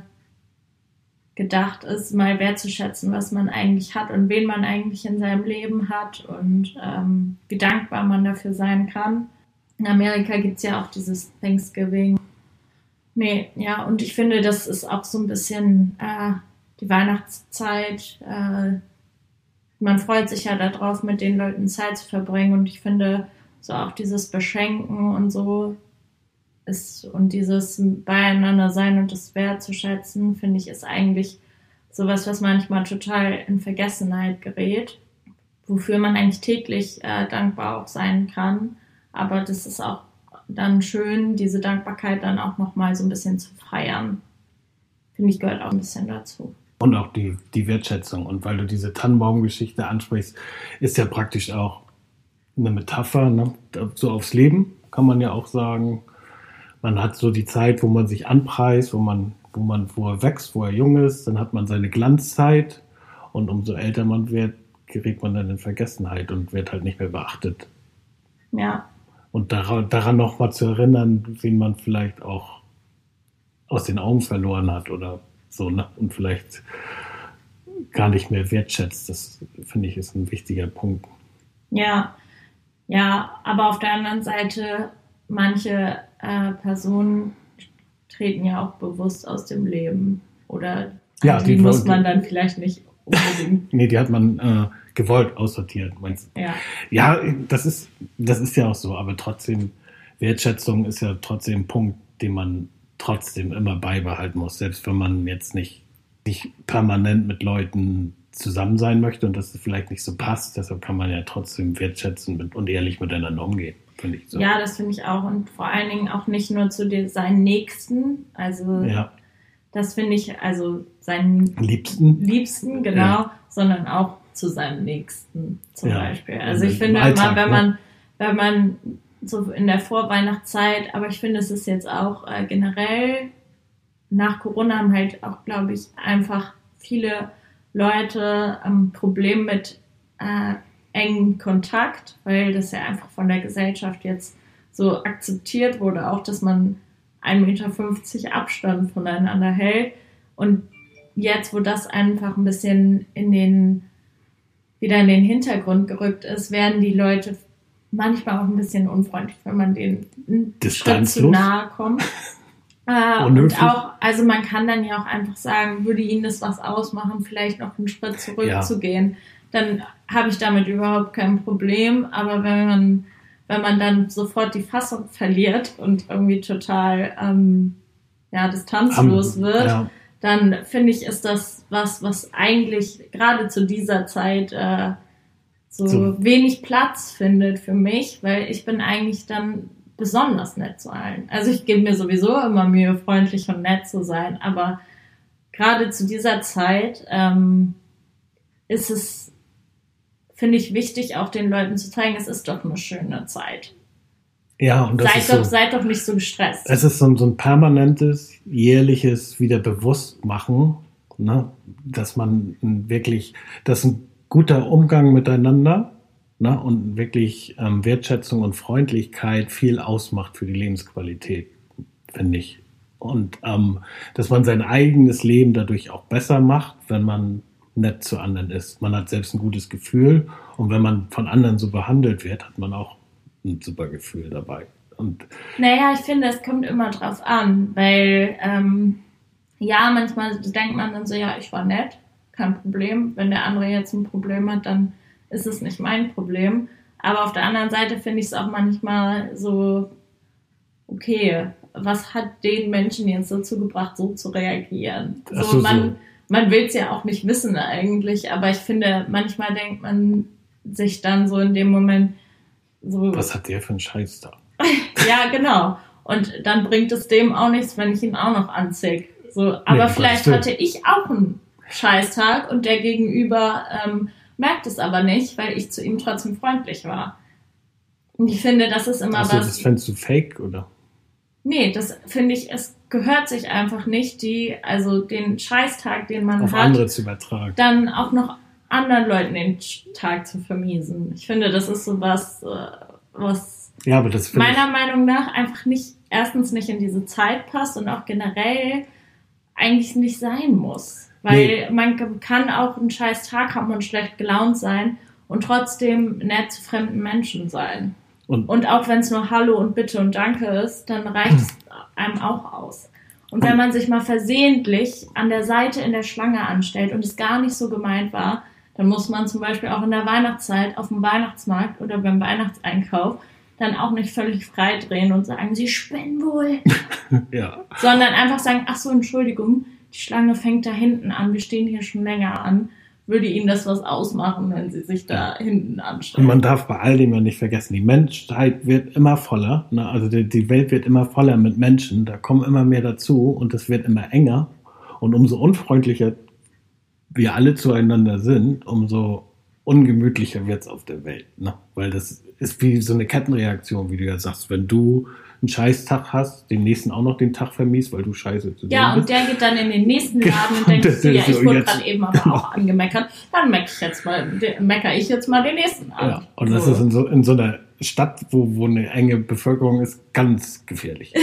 gedacht ist, mal wertzuschätzen, was man eigentlich hat und wen man eigentlich in seinem Leben hat und ähm, wie dankbar man dafür sein kann. In Amerika gibt es ja auch dieses Thanksgiving. Nee, ja, und ich finde, das ist auch so ein bisschen äh, die Weihnachtszeit. Äh, man freut sich ja darauf, mit den Leuten Zeit zu verbringen. Und ich finde, so auch dieses Beschenken und so ist und dieses Beieinander sein und das wertzuschätzen, finde ich, ist eigentlich sowas, was manchmal total in Vergessenheit gerät, wofür man eigentlich täglich äh, dankbar auch sein kann. Aber das ist auch dann schön, diese Dankbarkeit dann auch nochmal so ein bisschen zu feiern. Finde ich, gehört auch ein bisschen dazu. und auch die, die Wertschätzung. Und weil du diese Tannenbaumgeschichte ansprichst, ist ja praktisch auch eine Metapher, ne? so aufs Leben, kann man ja auch sagen. Man hat so die Zeit, wo man sich anpreist, wo man, wo man, wo er wächst, wo er jung ist, dann hat man seine Glanzzeit und umso älter man wird, gerät man dann in Vergessenheit und wird halt nicht mehr beachtet. Ja, Und daran, daran nochmal zu erinnern, wen man vielleicht auch aus den Augen verloren hat oder so, ne? Und vielleicht gar nicht mehr wertschätzt. Das finde ich ist ein wichtiger Punkt. ja, ja, aber auf der anderen Seite, manche äh, Personen treten ja auch bewusst aus dem Leben. Oder Ja, die, die- muss man dann vielleicht nicht unbedingt. [laughs] Nee, die hat man äh, gewollt aussortiert, meinst du? ja. Ja, das ist, das ist ja auch so, aber trotzdem, Wertschätzung ist ja trotzdem ein Punkt, den man trotzdem immer beibehalten muss, selbst wenn man jetzt nicht, nicht permanent mit Leuten zusammen sein möchte und das vielleicht nicht so passt, deshalb kann man ja trotzdem wertschätzen mit, und ehrlich miteinander umgehen, finde ich so. ja, das finde ich auch. Und vor allen Dingen auch nicht nur zu den, seinen Nächsten. Also, ja. Das finde ich, also seinen liebsten. Liebsten, genau, Ja. sondern auch zu seinem Nächsten zum Ja. Beispiel. Also ich finde Alltag, immer, wenn ne? man, wenn man so in der Vorweihnachtszeit, aber ich finde, es ist jetzt auch äh, generell nach Corona haben halt auch, glaube ich, einfach viele Leute ein Problem mit äh, engem Kontakt, weil das ja einfach von der Gesellschaft jetzt so akzeptiert wurde, auch dass man 1,50 Meter Abstand voneinander hält. Und jetzt, wo das einfach ein bisschen in den, wieder in den Hintergrund gerückt ist, werden die Leute manchmal auch ein bisschen unfreundlich, wenn man denen Schritt zu nahe kommt. [laughs] Äh, und auch, also man kann dann ja auch einfach sagen, würde Ihnen das was ausmachen, vielleicht noch einen Schritt zurückzugehen. Ja. Dann habe ich damit überhaupt kein Problem. Aber wenn man, wenn man dann sofort die Fassung verliert und irgendwie total ähm, ja, distanzlos um, wird, ja. dann finde ich, ist das was, was eigentlich gerade zu dieser Zeit äh, so, so wenig Platz findet für mich, weil ich bin eigentlich dann besonders nett zu allen. Also ich gebe mir sowieso immer Mühe, freundlich und nett zu sein, aber gerade zu dieser Zeit ähm, ist es, finde ich, wichtig, auch den Leuten zu zeigen, es ist doch eine schöne Zeit. Ja, und das seid, ist doch, so, seid doch nicht so gestresst. Es ist so, so ein permanentes, jährliches Wiederbewusstmachen, ne? dass man wirklich, dass ein guter Umgang miteinander ne, und wirklich ähm, Wertschätzung und Freundlichkeit viel ausmacht für die Lebensqualität, finde ich. Und ähm, dass man sein eigenes Leben dadurch auch besser macht, wenn man nett zu anderen ist. Man hat selbst ein gutes Gefühl und wenn man von anderen so behandelt wird, hat man auch ein super Gefühl dabei. Und naja, ich finde, es kommt immer drauf an, weil ähm, ja, manchmal denkt man dann so, ja, ich war nett, kein Problem. Wenn der andere jetzt ein Problem hat, dann ist es nicht mein Problem. Aber auf der anderen Seite finde ich es auch manchmal so, okay, was hat den Menschen jetzt dazu gebracht, so zu reagieren? So, so, man, man will es ja auch nicht wissen eigentlich, aber ich finde, manchmal denkt man sich dann so in dem Moment so. Was hat der für einen Scheiß da? [laughs] ja, genau. Und dann bringt es dem auch nichts, wenn ich ihn auch noch anzeige. So, aber nee, vielleicht hatte ich auch einen Scheißtag und der Gegenüber ähm, merkt es aber nicht, weil ich zu ihm trotzdem freundlich war. Und ich finde, das ist immer also, was. Das fändest du fake, oder? Nee, das finde ich, es gehört sich einfach nicht, die, also den Scheißtag, den man Auf hat, andere zu übertragen. dann auch noch anderen Leuten den Tag zu vermiesen. Ich finde, das ist so was, äh, was ja, meiner Meinung nach einfach nicht, erstens nicht in diese Zeit passt und auch generell eigentlich nicht sein muss. Weil nee. man kann auch einen scheiß Tag haben und schlecht gelaunt sein und trotzdem nett zu fremden Menschen sein. Und, und auch wenn es nur Hallo und Bitte und Danke ist, dann reicht es einem auch aus. Und wenn man sich mal versehentlich an der Seite in der Schlange anstellt und es gar nicht so gemeint war, dann muss man zum Beispiel auch in der Weihnachtszeit auf dem Weihnachtsmarkt oder beim Weihnachtseinkauf dann auch nicht völlig frei drehen und sagen, sie spinnen wohl. [laughs] ja. Sondern einfach sagen, ach so, Entschuldigung, die Schlange fängt da hinten an, wir stehen hier schon länger an. Würde Ihnen das was ausmachen, wenn Sie sich da hinten anstellen? Und man darf bei all dem ja nicht vergessen, die Menschheit wird immer voller, ne? also die, die Welt wird immer voller mit Menschen, da kommen immer mehr dazu und es wird immer enger. Und umso unfreundlicher wir alle zueinander sind, umso ungemütlicher wird es auf der Welt. Ne? Weil das ist wie so eine Kettenreaktion, wie du ja sagst. Wenn du einen Scheißtag hast, den nächsten auch noch den Tag vermisst, weil du scheiße zu Ja, und der geht dann in den nächsten Laden und denkt ja, ich wurde gerade eben aber auch angemeckert, dann meckere ich jetzt mal, meckere ich jetzt mal den nächsten an. Ja, und so. das ist in so, in so einer Stadt, wo, wo eine enge Bevölkerung ist, ganz gefährlich.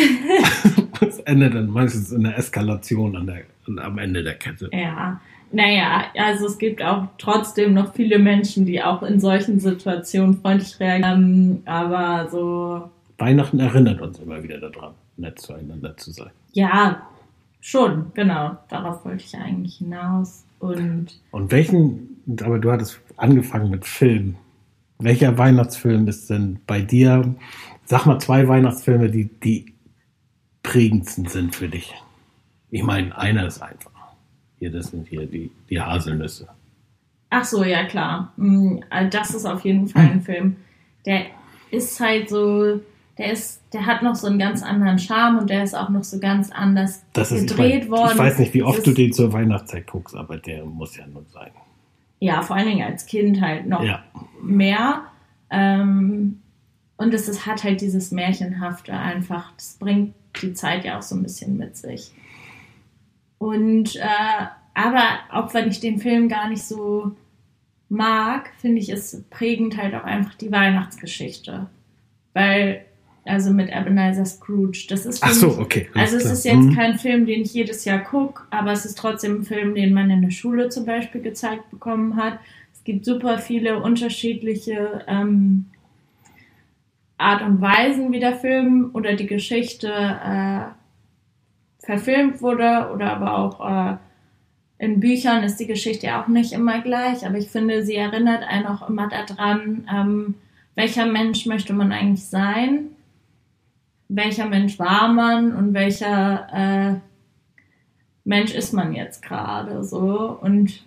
[laughs] das endet dann meistens in einer Eskalation an der, am Ende der Kette. Ja. Naja, also es gibt auch trotzdem noch viele Menschen, die auch in solchen Situationen freundlich reagieren, aber so Weihnachten erinnert uns immer wieder daran, nett zueinander zu sein. Ja, schon, genau. Darauf wollte ich eigentlich hinaus. Und, und welchen, aber du hattest angefangen mit Film. Welcher Weihnachtsfilm ist denn bei dir? Sag mal zwei Weihnachtsfilme, die die prägendsten sind für dich. Ich meine, einer ist einfach. Hier, das sind hier die, die Haselnüsse. Ach so, ja klar. Mm, das ist auf jeden Fall ein Film. Der ist halt so, der ist, der hat noch so einen ganz anderen Charme und der ist auch noch so ganz anders das ist, gedreht ich mein, worden. Ich weiß nicht, wie oft du den zur Weihnachtszeit guckst, aber der muss ja nun sein. Ja, vor allen Dingen als Kind halt noch ja. mehr. Ähm, und es ist, hat halt dieses Märchenhafte einfach. Das bringt die Zeit ja auch so ein bisschen mit sich. Und äh, aber auch wenn ich den Film gar nicht so mag, finde ich es prägend halt auch einfach die Weihnachtsgeschichte. Weil also mit Ebenezer Scrooge. Das ist Ach so, okay. Also es ist jetzt mhm. kein Film, den ich jedes Jahr gucke, aber es ist trotzdem ein Film, den man in der Schule zum Beispiel gezeigt bekommen hat. Es gibt super viele unterschiedliche ähm, Art und Weisen, wie der Film oder die Geschichte äh, verfilmt wurde oder aber auch äh, in Büchern ist die Geschichte auch nicht immer gleich, aber ich finde, sie erinnert einen auch immer daran, ähm, welcher Mensch möchte man eigentlich sein, welcher Mensch war man und welcher äh, Mensch ist man jetzt gerade so und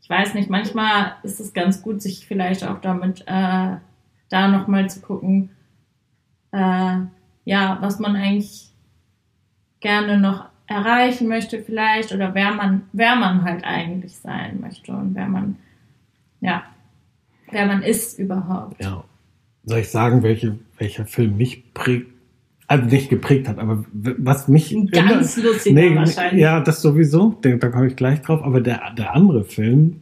ich weiß nicht, manchmal ist es ganz gut, sich vielleicht auch damit äh, da nochmal zu gucken, äh, ja, was man eigentlich gerne noch erreichen möchte vielleicht oder wer man, wer man halt eigentlich sein möchte und wer man, ja, wer man ist überhaupt. Ja. Soll ich sagen, welche, welcher Film mich prägt? Also nicht geprägt hat, aber was mich. Ein ganz immer, lustiger nee, wahrscheinlich. Ja, das sowieso, da, da komme ich gleich drauf. Aber der, der andere Film,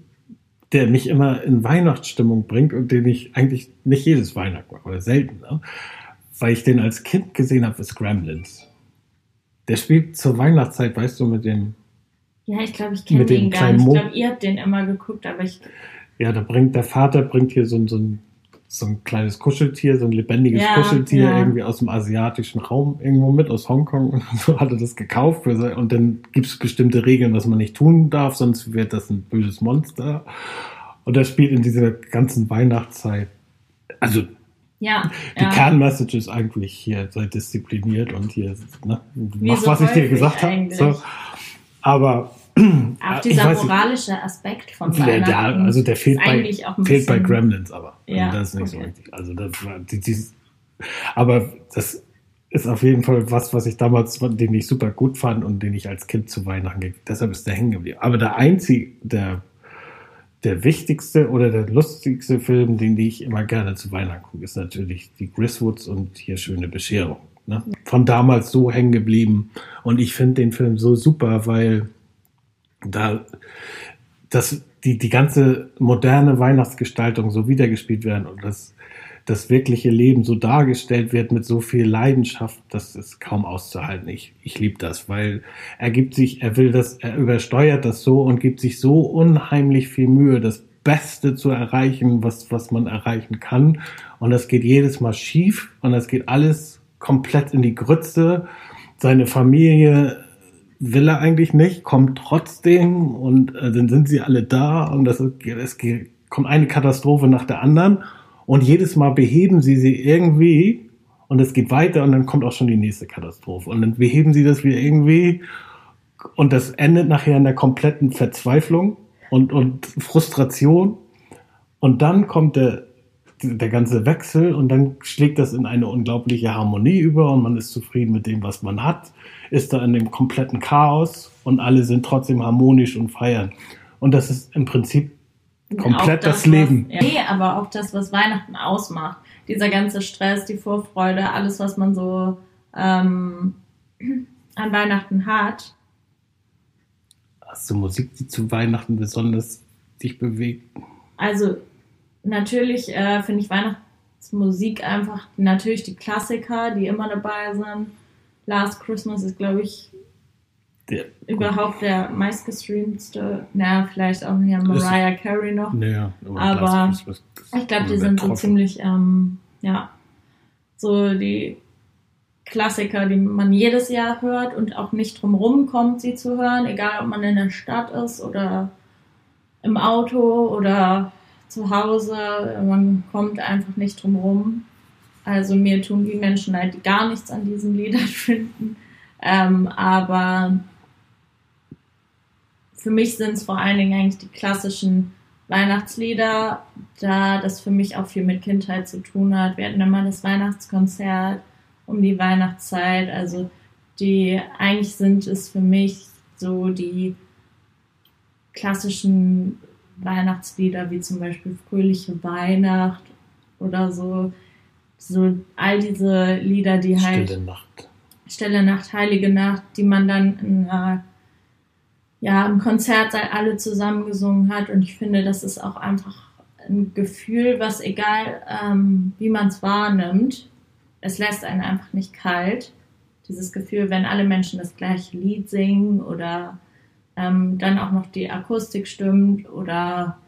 der mich immer in Weihnachtsstimmung bringt und den ich eigentlich nicht jedes Weihnachten mache, oder selten, ne? weil ich den als Kind gesehen habe, ist Gremlins. Der spielt zur Weihnachtszeit, weißt du, mit dem. Ja, ich glaube, ich kenne den gar nicht. Ich glaube, ihr habt den immer geguckt, aber ich. Ja, da bringt der Vater bringt hier so, so, ein, so ein kleines Kuscheltier, so ein lebendiges ja, Kuscheltier ja. irgendwie aus dem asiatischen Raum irgendwo mit, aus Hongkong. Und so hat er das gekauft. Für, und dann gibt es bestimmte Regeln, was man nicht tun darf, sonst wird das ein böses Monster. Und das spielt in dieser ganzen Weihnachtszeit. Also ja, die ja. Kernmessage ist eigentlich hier, sei diszipliniert und hier, ne, mach, so was ich dir gesagt habe. So. Aber auch dieser moralische Aspekt von Weihnachten. Der, also der fehlt, bei, fehlt bei Gremlins aber. Ja, das ist nicht okay. so richtig. Also das war, die, die, aber das ist auf jeden Fall was, was ich damals, den ich super gut fand und den ich als Kind zu Weihnachten gekriegt Deshalb ist der hängen geblieben. Aber der einzige, der der wichtigste oder der lustigste Film, den ich immer gerne zu Weihnachten gucke, ist natürlich die Griswoods und hier schöne Bescherung. Ne? Von damals so hängen geblieben. Und ich finde den Film so super, weil da das, die, die ganze moderne Weihnachtsgestaltung so wiedergespielt werden und das das wirkliche Leben so dargestellt wird mit so viel Leidenschaft, das ist kaum auszuhalten. Ich, ich liebe das, weil er gibt sich, er will das, er übersteuert das so und gibt sich so unheimlich viel Mühe, das Beste zu erreichen, was, was man erreichen kann. Und das geht jedes Mal schief und das geht alles komplett in die Grütze. Seine Familie will er eigentlich nicht, kommt trotzdem und äh, dann sind sie alle da und das, es kommt eine Katastrophe nach der anderen und jedes Mal beheben sie sie irgendwie und es geht weiter und dann kommt auch schon die nächste Katastrophe. Und dann beheben sie das wieder irgendwie und das endet nachher in der kompletten Verzweiflung und, und Frustration. Und dann kommt der, der ganze Wechsel und dann schlägt das in eine unglaubliche Harmonie über und man ist zufrieden mit dem, was man hat, ist da in dem kompletten Chaos und alle sind trotzdem harmonisch und feiern. Und das ist im Prinzip Komplett das, das, Leben. Was, nee, aber auch das, was Weihnachten ausmacht. Dieser ganze Stress, die Vorfreude, alles, was man so ähm, [clears throat] an Weihnachten hat. Hast du Musik, die zu Weihnachten besonders dich bewegt? Also natürlich äh, finde ich Weihnachtsmusik einfach natürlich die Klassiker, die immer dabei sind. Last Christmas ist, glaube ich, der, überhaupt der meistgestreamte, na, vielleicht auch hier Mariah Carey noch. Ja, aber, aber ich glaube, die sind so ziemlich, ähm, ja, so die Klassiker, die man jedes Jahr hört und auch nicht drumherum kommt, sie zu hören, egal ob man in der Stadt ist oder im Auto oder zu Hause, man kommt einfach nicht drumherum. Also mir tun die Menschen leid, die gar nichts an diesen Liedern [laughs] finden. Ähm, aber für mich sind es vor allen Dingen eigentlich die klassischen Weihnachtslieder, da das für mich auch viel mit Kindheit zu tun hat. Wir hatten immer das Weihnachtskonzert um die Weihnachtszeit. Also die eigentlich sind es für mich so die klassischen Weihnachtslieder wie zum Beispiel Fröhliche Weihnacht oder so. So all diese Lieder, die halt. Stille Nacht. Stille Nacht, Heilige Nacht, die man dann in einer ja, im Konzert alle zusammen gesungen hat. Und ich finde, das ist auch einfach ein Gefühl, was egal ähm, wie man es wahrnimmt, es lässt einen einfach nicht kalt. Dieses Gefühl, wenn alle Menschen das gleiche Lied singen oder ähm, dann auch noch die Akustik stimmt oder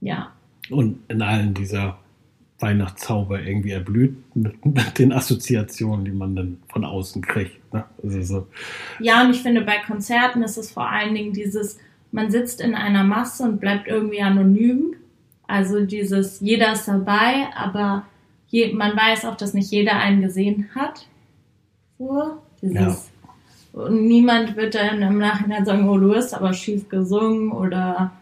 ja. Und in allen dieser Weihnachtszauber irgendwie erblüht mit, den Assoziationen, die man dann von außen kriegt. Ne? Also so. Ja, und ich finde, bei Konzerten ist es vor allen Dingen dieses, man sitzt in einer Masse und bleibt irgendwie anonym. Also dieses, jeder ist dabei, aber je, man weiß auch, dass nicht jeder einen gesehen hat. So, dieses, ja. Und niemand wird dann im Nachhinein sagen, oh, du hast aber schief gesungen oder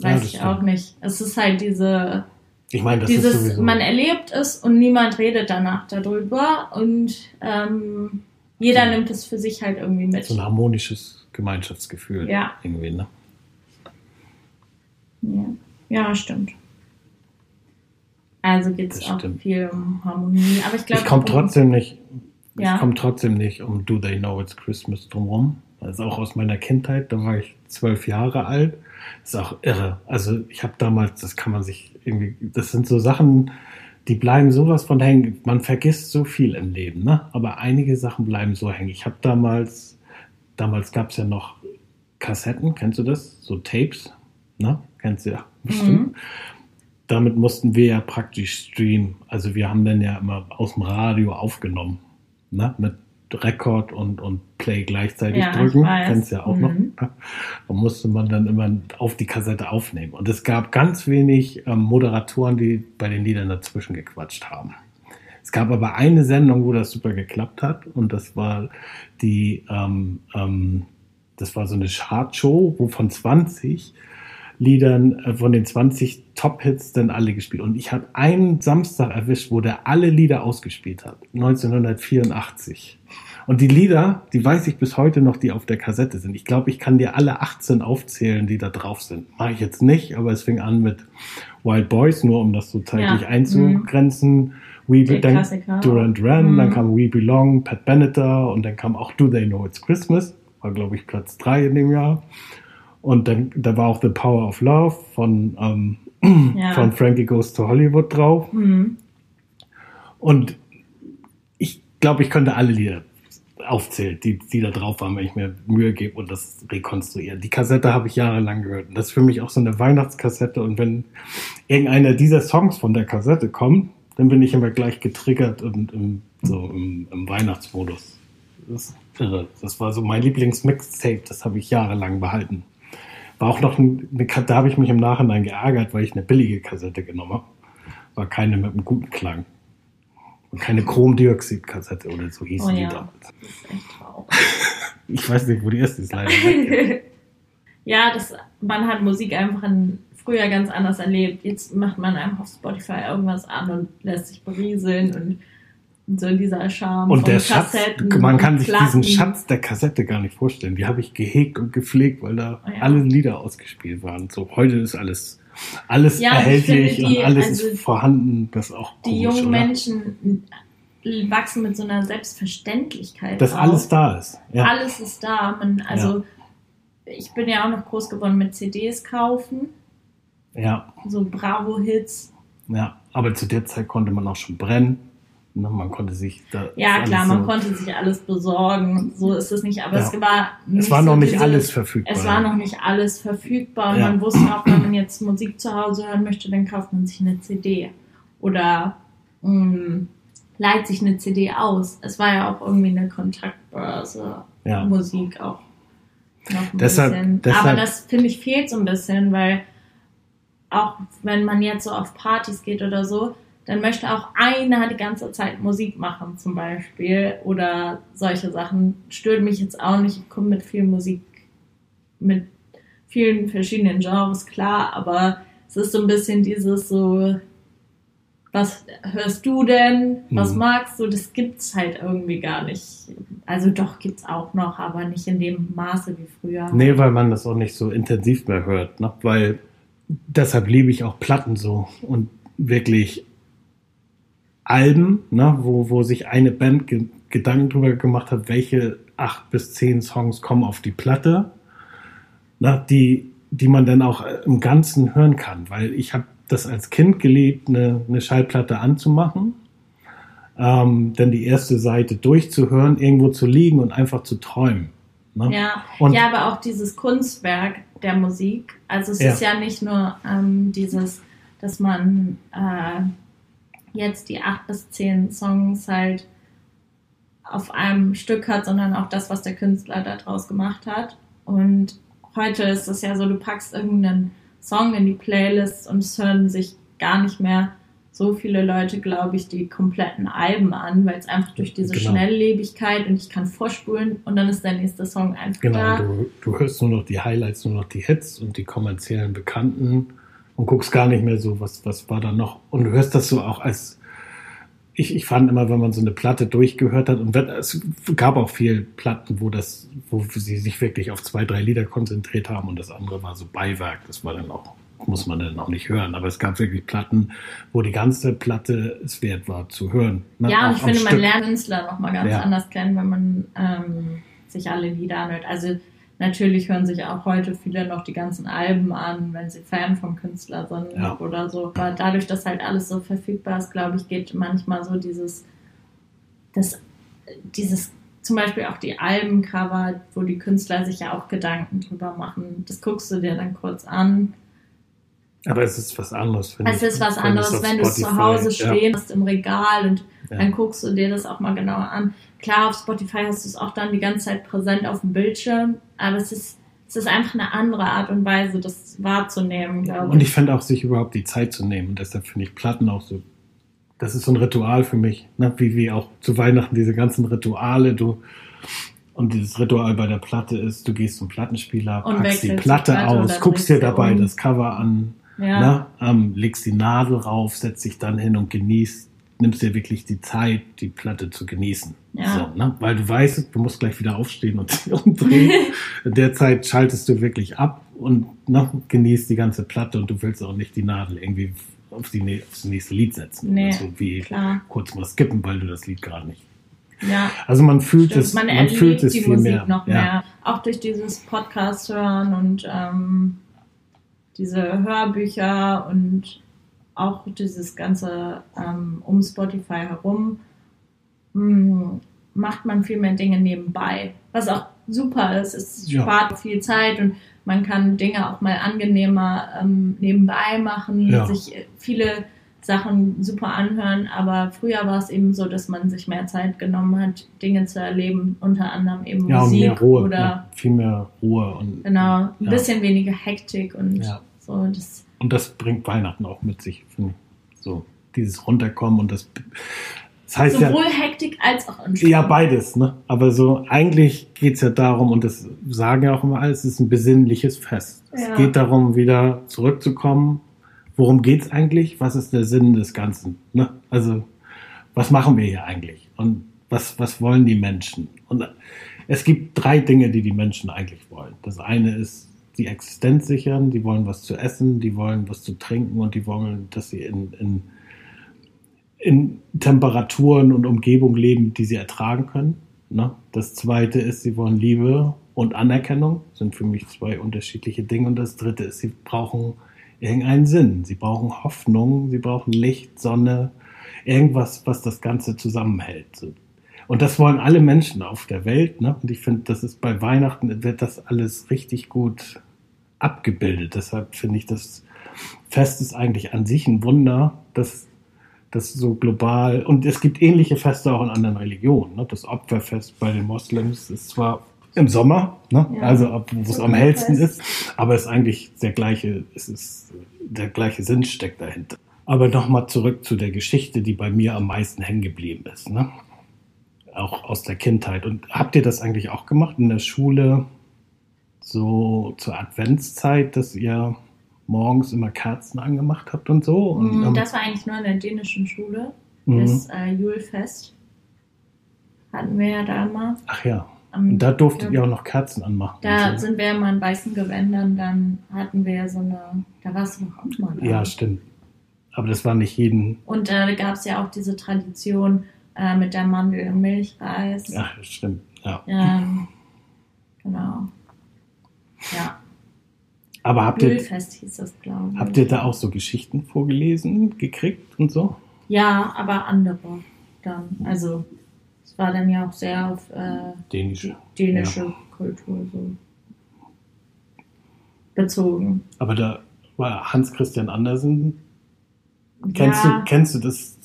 weiß ja, ich auch nicht. Es ist halt diese, ich meine, das dieses, ist sowieso man erlebt es und niemand redet danach darüber und ähm, jeder ja. nimmt es für sich halt irgendwie mit. So ein harmonisches Gemeinschaftsgefühl. Ja. Irgendwie, ne? Ja, ja stimmt. Also geht es auch stimmt. viel um Harmonie. Aber ich glaube. Ich komme trotzdem nicht. Ja. Ich komme trotzdem nicht um Do They Know It's Christmas drumherum. Das ist auch aus meiner Kindheit. Da war ich zwölf Jahre alt. Das ist auch irre. Also ich habe damals, das kann man sich irgendwie, das sind so Sachen, die bleiben sowas von hängen. Man vergisst so viel im Leben, ne? Aber einige Sachen bleiben so hängen. Ich habe damals, damals gab es ja noch Kassetten, kennst du das? So Tapes, ne? Kennst du ja bestimmt. Mhm. Damit mussten wir ja praktisch streamen. Also wir haben dann ja immer aus dem Radio aufgenommen, ne? Mit Rekord und, und Play gleichzeitig ja, drücken. Kennst ja auch mhm. noch. Da musste man dann immer auf die Kassette aufnehmen. Und es gab ganz wenig ähm, Moderatoren, die bei den Liedern dazwischen gequatscht haben. Es gab aber eine Sendung, wo das super geklappt hat. Und das war die, ähm, ähm, das war so eine Chartshow, wo von 20 Liedern, äh, von den 20 Top-Hits dann alle gespielt. Und ich habe einen Samstag erwischt, wo der alle Lieder ausgespielt hat. 1984. Und die Lieder, die weiß ich bis heute noch, die auf der Kassette sind. Ich glaube, ich kann dir alle 18 aufzählen, die da drauf sind. Mache ich jetzt nicht, aber es fing an mit Wild Boys, nur um das so zeitlich ja. einzugrenzen. Mhm. We Be dann Duran Duran, mhm. dann kam We Belong, Pat Benatar und dann kam auch Do They Know It's Christmas. War, glaube ich, Platz 3 in dem Jahr. Und dann da war auch The Power of Love von, ähm, ja. von Frankie Goes to Hollywood drauf. Mhm. Und ich glaube, ich könnte alle Lieder aufzählen, die, die da drauf waren, wenn ich mir Mühe gebe und das rekonstruiere. Die Kassette habe ich jahrelang gehört. Und das ist für mich auch so eine Weihnachtskassette. Und wenn irgendeiner dieser Songs von der Kassette kommt, dann bin ich immer gleich getriggert und im, so im, im Weihnachtsmodus. Das ist irre. Das war so mein Lieblingsmixtape, das habe ich jahrelang behalten. War auch noch eine, da habe ich mich im Nachhinein geärgert, weil ich eine billige Kassette genommen habe. War keine mit einem guten Klang. Und keine Chromdioxid-Kassette oder so hießen oh, die ja. damals. Das ist echt traurig. [laughs] ich weiß nicht, wo die erste ist leider. [laughs] ja, das, man hat Musik einfach in, früher ganz anders erlebt. Jetzt macht man einfach auf Spotify irgendwas an und lässt sich berieseln und so dieser Charme. Und der Schatz, man kann sich Platten. diesen Schatz der Kassette gar nicht vorstellen. Die habe ich gehegt und gepflegt, weil da oh ja. alle Lieder ausgespielt waren. So heute ist alles alles ja, erhältlich die, und alles also ist vorhanden. Das ist auch Die komisch, jungen oder? Menschen wachsen mit so einer Selbstverständlichkeit. Dass auf. alles da ist. Ja. Alles ist da. Man, also ich bin ja auch noch groß geworden mit CDs kaufen. Ja. So Bravo-Hits. Ja, aber zu der Zeit konnte man auch schon brennen. Ne, man konnte sich da. Ja, klar, man so konnte sich alles besorgen. So ist es nicht. Aber ja. es war. es war noch so nicht diese, alles verfügbar. Es war noch nicht alles verfügbar. Und ja. man wusste auch, wenn man jetzt Musik zu Hause hören möchte, dann kauft man sich eine CD. Oder mh, mm, leiht sich eine CD aus. Es war ja auch irgendwie eine Kontaktbörse. Ja. Musik auch. Noch ein deshalb, bisschen. Deshalb, Aber das finde ich fehlt so ein bisschen, weil auch wenn man jetzt so auf Partys geht oder so, dann möchte auch einer die ganze Zeit Musik machen zum Beispiel oder solche Sachen. Stört mich jetzt auch nicht. Ich komme mit viel Musik, mit vielen verschiedenen Genres klar, aber es ist so ein bisschen dieses so, was hörst du denn? Was mhm. magst du? Das gibt's halt irgendwie gar nicht. Also doch gibt's auch noch, aber nicht in dem Maße wie früher. Nee, weil man das auch nicht so intensiv mehr hört, ne? weil deshalb liebe ich auch Platten so und wirklich Alben, ne, wo, wo sich eine Band ge Gedanken drüber gemacht hat, welche acht bis zehn Songs kommen auf die Platte, ne, die, die man dann auch äh, im Ganzen hören kann. Weil ich habe das als Kind geliebt, eine, eine Schallplatte anzumachen, ähm, dann die erste Seite durchzuhören, irgendwo zu liegen und einfach zu träumen. Ne? Ja. Und ja, aber auch dieses Kunstwerk der Musik. Also es ja. ist ja nicht nur ähm, dieses, dass man äh, jetzt die acht bis zehn Songs halt auf einem Stück hat, sondern auch das, was der Künstler daraus gemacht hat. Und heute ist es ja so, du packst irgendeinen Song in die Playlist und es hören sich gar nicht mehr so viele Leute, glaube ich, die kompletten Alben an, weil es einfach durch diese genau. Schnelllebigkeit und ich kann vorspulen und dann ist der nächste Song einfach genau, da. Genau, du, du hörst nur noch die Highlights, nur noch die Hits und die kommerziellen Bekannten und guckst gar nicht mehr so, was, was war da noch. Und du hörst das so auch als ich, ich fand immer, wenn man so eine Platte durchgehört hat, und es gab auch viele Platten, wo das, wo sie sich wirklich auf zwei, drei Lieder konzentriert haben und das andere war so Beiwerk. Das war dann auch, muss man dann auch nicht hören. Aber es gab wirklich Platten, wo die ganze Platte es wert war zu hören. Ne? Ja, und ich finde, man lernt Künstler nochmal ganz ja. anders kennen, wenn man ähm, sich alle Lieder anhört. Also Natürlich hören sich auch heute viele noch die ganzen Alben an, wenn sie Fan vom Künstler sind ja. oder so. Aber dadurch, dass halt alles so verfügbar ist, glaube ich, geht manchmal so dieses, das, dieses, zum Beispiel auch die Albencover, wo die Künstler sich ja auch Gedanken drüber machen. Das guckst du dir dann kurz an. Aber es ist was anderes. Es ist was anderes, wenn du zu Hause stehen hast im Regal und ja. dann guckst du dir das auch mal genauer an. Klar, auf Spotify hast du es auch dann die ganze Zeit präsent auf dem Bildschirm, aber es ist, es ist einfach eine andere Art und Weise, das wahrzunehmen, glaube ich. Und ich finde auch, sich überhaupt die Zeit zu nehmen. Und deshalb finde ich Platten auch so, das ist so ein Ritual für mich. Ne? Wie, wie auch zu Weihnachten diese ganzen Rituale, du, und dieses Ritual bei der Platte ist, du gehst zum Plattenspieler, und packst die Platte, Platte aus, guckst dir dabei um. das Cover an, ja. ne? ähm, legst die Nadel rauf, setzt dich dann hin und genießt nimmst dir wirklich die Zeit, die Platte zu genießen. Ja. So, ne? Weil du weißt, du musst gleich wieder aufstehen und [laughs] umdrehen. In der Zeit schaltest du wirklich ab und ne, genießt die ganze Platte und du willst auch nicht die Nadel irgendwie auf die, aufs nächste Lied setzen. Nee, also wie klar. kurz mal skippen, weil du das Lied gerade nicht. Ja. Also man fühlt Stimmt. es, man, man fühlt es die viel Musik mehr. noch ja. mehr. Auch durch dieses Podcast hören und ähm, diese Hörbücher und auch dieses ganze ähm, um Spotify herum mh, hm, macht man viel mehr Dinge nebenbei. Was auch super ist, es ja. spart viel Zeit und man kann Dinge auch mal angenehmer ähm, nebenbei machen, ja. sich viele Sachen super anhören, aber früher war es eben so, dass man sich mehr Zeit genommen hat, Dinge zu erleben, unter anderem eben ja, Musik mehr Ruhe, oder ja, viel mehr Ruhe und genau ein bisschen weniger Hektik und so das und das bringt Weihnachten auch mit sich, finde ich. So, dieses Runterkommen und das. Das heißt Sowohl ja, Hektik als auch Entspannung. Ja, beides, ne? Aber so, eigentlich geht es ja darum, und das sagen ja auch immer alle, es ist ein besinnliches Fest. Ja. Es geht darum, wieder zurückzukommen. Worum geht es eigentlich? Was ist der Sinn des Ganzen? Ne? Also, was machen wir hier eigentlich? Und was, was wollen die Menschen? Und es gibt drei Dinge, die die Menschen eigentlich wollen. Das eine ist die Existenz sichern, die wollen was zu essen, die wollen was zu trinken und die wollen, dass sie in, in, in Temperaturen und Umgebung leben, die sie ertragen können. Ne? Das zweite ist, sie wollen Liebe und Anerkennung, sind für mich zwei unterschiedliche Dinge. Und das dritte ist, sie brauchen irgendeinen Sinn, sie brauchen Hoffnung, sie brauchen Licht, Sonne, irgendwas, was das Ganze zusammenhält. Und das wollen alle Menschen auf der Welt. Ne? Und ich finde, das ist bei Weihnachten wird das alles richtig gut abgebildet. Deshalb finde ich das Fest ist eigentlich an sich ein Wunder, dass das so global und es gibt ähnliche Feste auch in anderen Religionen. Ne? Das Opferfest bei den Moslems ist zwar im Sommer, ne? ja, also wo es am hellsten ist, aber es ist eigentlich der gleiche, es ist der gleiche Sinn steckt dahinter. Aber nochmal zurück zu der Geschichte, die bei mir am meisten hängen geblieben ist. Ne? Auch aus der Kindheit. Und habt ihr das eigentlich auch gemacht in der Schule? So zur Adventszeit, dass ihr morgens immer Kerzen angemacht habt und so? Und, ähm, das war eigentlich nur in der dänischen Schule. Mhm. Das äh, Julfest hatten wir ja da mal. Ach ja. Und da durftet ihr auch noch Kerzen anmachen. Da so. sind wir immer in weißen Gewändern, dann hatten wir so eine, da warst du noch auch mal. Ja, stimmt. Aber das war nicht jeden. Und äh, da gab es ja auch diese Tradition äh, mit der Mandel- und Milchreis. Ja, stimmt. Ja. Ähm, genau. Ja. Aber habt ihr, hieß das, glaube ich. Habt ihr da auch so Geschichten vorgelesen, gekriegt und so? Ja, aber andere dann. Also es war dann ja auch sehr auf äh, dänische, dänische ja. Kultur so bezogen. Aber da war Hans Christian Andersen. Kennst, ja. du, kennst du das?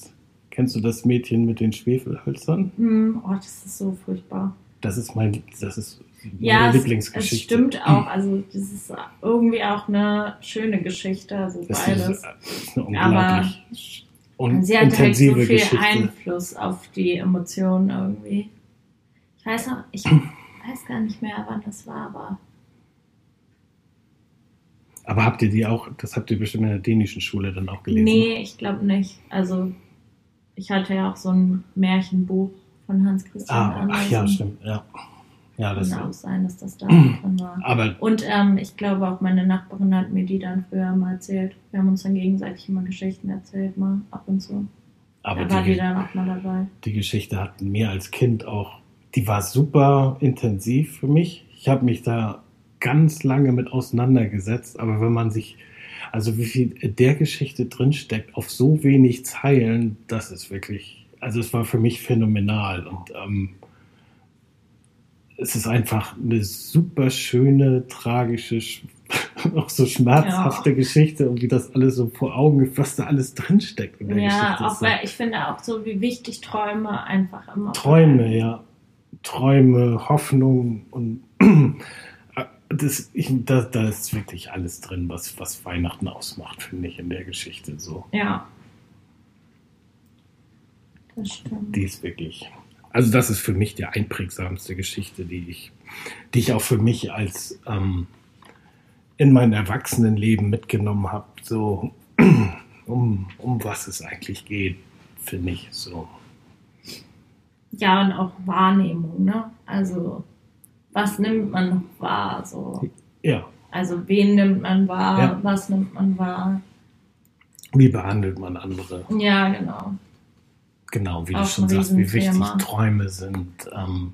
Kennst du das Mädchen mit den Schwefelhölzern? Hm, oh, das ist so furchtbar. Das ist mein, das ist Ja, es, es Lieblingsgeschichte. stimmt auch. Also, das ist irgendwie auch eine schöne Geschichte, also Das beides. ist, das ist eine Aber unglaublich und sie hat halt so intensive viel Geschichte. Einfluss auf die Emotionen irgendwie. Ich weiß noch, ich [clears throat] weiß gar nicht mehr, wann das war, aber Aber habt ihr die auch, das habt ihr bestimmt in der dänischen Schule dann auch gelesen? nee, ich glaube nicht. Also, ich hatte ja auch so ein Märchenbuch von Hans Christian Ah, ach ja, stimmt, ja. Ja, das Kann auch sein, dass das da [clears throat] drin war. aber Und ähm, ich glaube auch meine Nachbarin hat mir die dann früher mal erzählt. Wir haben uns dann gegenseitig immer Geschichten erzählt, mal ab und zu. aber da war die die, dann auch mal dabei. die Geschichte hat mir als Kind auch, die war super intensiv für mich. Ich habe mich da ganz lange mit auseinandergesetzt, aber wenn man sich, also wie viel der Geschichte drinsteckt, auf so wenig Zeilen, das ist wirklich, also es war für mich phänomenal und ähm, es ist einfach eine super schöne, tragische, sch- [laughs] auch so schmerzhafte Geschichte und wie das alles so vor Augen, was da alles drinsteckt in der Ja, Geschichte. auch ist so- weil ich finde auch so, wie wichtig Träume einfach immer Träume, ja. Träume, Hoffnung und [clears throat] das, ich, da, da ist wirklich alles drin, was, was Weihnachten ausmacht, finde ich, in der Geschichte so. Ja. Das stimmt. Die ist wirklich. Also, das ist für mich die einprägsamste Geschichte, die ich, die ich auch für mich als ähm, in mein Erwachsenenleben mitgenommen habe, so [clears throat] um, um was es eigentlich geht, finde ich so. Ja, und auch Wahrnehmung, ne? Also, was nimmt man noch wahr? So. Ja, Also, wen nimmt man wahr? Ja. Was nimmt man wahr? wie behandelt man andere? Ja, genau. Genau, wie Auch du schon sagst, wie wichtig. Träume sind, ähm,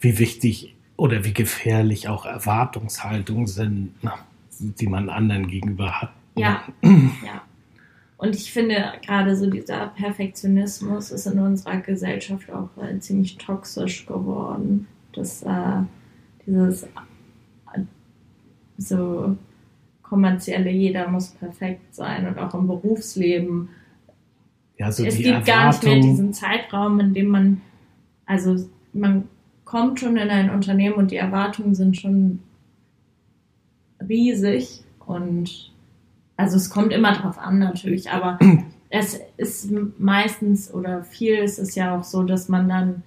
wie wichtig oder wie gefährlich auch Erwartungshaltungen sind, na, die man anderen gegenüber hat. Ja. Ja. Und ich finde, gerade so dieser Perfektionismus ist in unserer Gesellschaft auch äh, ziemlich toxisch geworden. Das, äh, dieses äh, so kommerzielle, jeder muss perfekt sein und auch im Berufsleben. Ja, so es die gibt gar nicht mehr Erwartung- diesen Zeitraum, in dem man, also man kommt schon in ein Unternehmen und die Erwartungen sind schon riesig und also es kommt immer drauf an natürlich, aber [clears throat] es ist meistens oder viel ist es ja auch so, dass man dann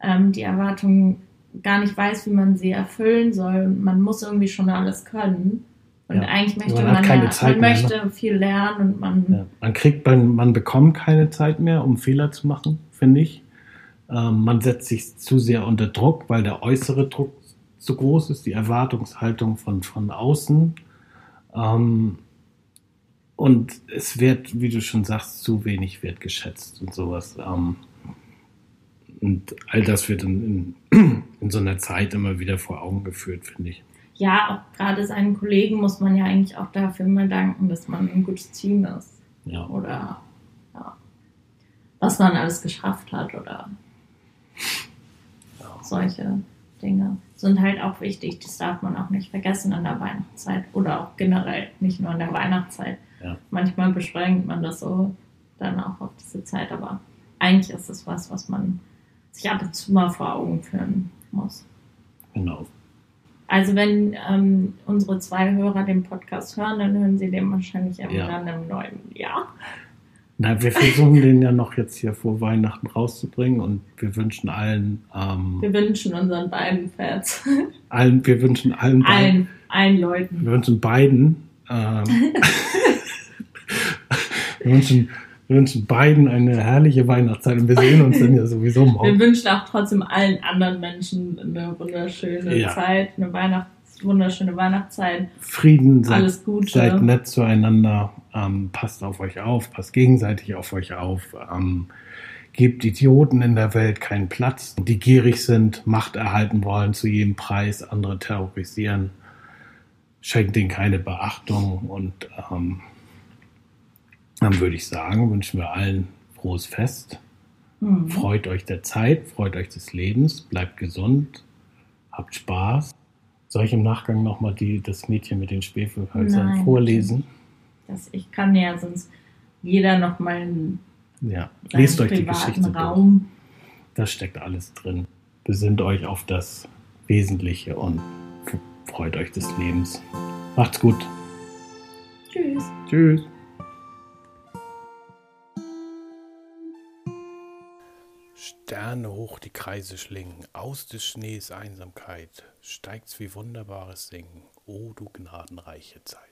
ähm, die Erwartungen gar nicht weiß, wie man sie erfüllen soll und man muss irgendwie schon alles können. Und Ja. eigentlich möchte Man man, hat keine ja, Zeit man mehr, ne? möchte viel lernen und man Ja, man kriegt, man, man bekommt keine Zeit mehr, um Fehler zu machen, finde ich. Ähm, man setzt sich zu sehr unter Druck, weil der äußere Druck so groß ist, die Erwartungshaltung von, von außen. Ähm, und es wird, wie du schon sagst, zu wenig wertgeschätzt und sowas. Ähm, und all das wird in, in, [clears throat] in so einer Zeit immer wieder vor Augen geführt, finde ich. Ja, auch gerade seinen Kollegen muss man ja eigentlich auch dafür immer danken, dass man ein gutes Team ist. Ja. Oder ja, was man alles geschafft hat oder Ja. solche Dinge sind halt auch wichtig. Das darf man auch nicht vergessen in der Weihnachtszeit oder auch generell, nicht nur in der Weihnachtszeit. Ja. Manchmal beschränkt man das so dann auch auf diese Zeit, aber eigentlich ist es was, was man sich ab und zu mal vor Augen führen muss. Genau. Also wenn ähm, unsere zwei Hörer den Podcast hören, dann hören sie den wahrscheinlich immer Ja. dann im neuen Jahr. Na, wir versuchen den ja noch jetzt hier vor Weihnachten rauszubringen und wir wünschen allen, ähm, Wir wünschen unseren beiden Fans, allen, wir wünschen allen, beiden, allen, allen Leuten. wir wünschen beiden, ähm, [laughs] [laughs] wir wünschen, wir wünschen beiden eine herrliche Weihnachtszeit und wir sehen uns dann ja sowieso Wir morgen. wünschen auch trotzdem allen anderen Menschen eine wunderschöne Ja. Zeit, eine Weihnachts wunderschöne Weihnachtszeit. Frieden, seid, Alles Gute. seid nett zueinander, ähm, passt auf euch auf, passt gegenseitig auf euch auf, ähm, gebt Idioten in der Welt keinen Platz, die gierig sind, Macht erhalten wollen zu jedem Preis, andere terrorisieren. Schenkt denen keine Beachtung und ähm, dann würde ich sagen, wünschen wir allen frohes Fest. Hm. Freut euch der Zeit, freut euch des Lebens, bleibt gesund, habt Spaß. Soll ich im Nachgang nochmal das Mädchen mit den Schwefelhölzern vorlesen? Das, ich kann ja sonst jeder noch mal ein Ja, lest euch die Geschichte durch. Raum. Da steckt alles drin. Besinnt euch auf das Wesentliche und freut euch des Lebens. Macht's gut. Tschüss. Tschüss. Sterne hoch die Kreise schlingen, aus des Schnees Einsamkeit steigt's wie wunderbares Singen, o du gnadenreiche Zeit.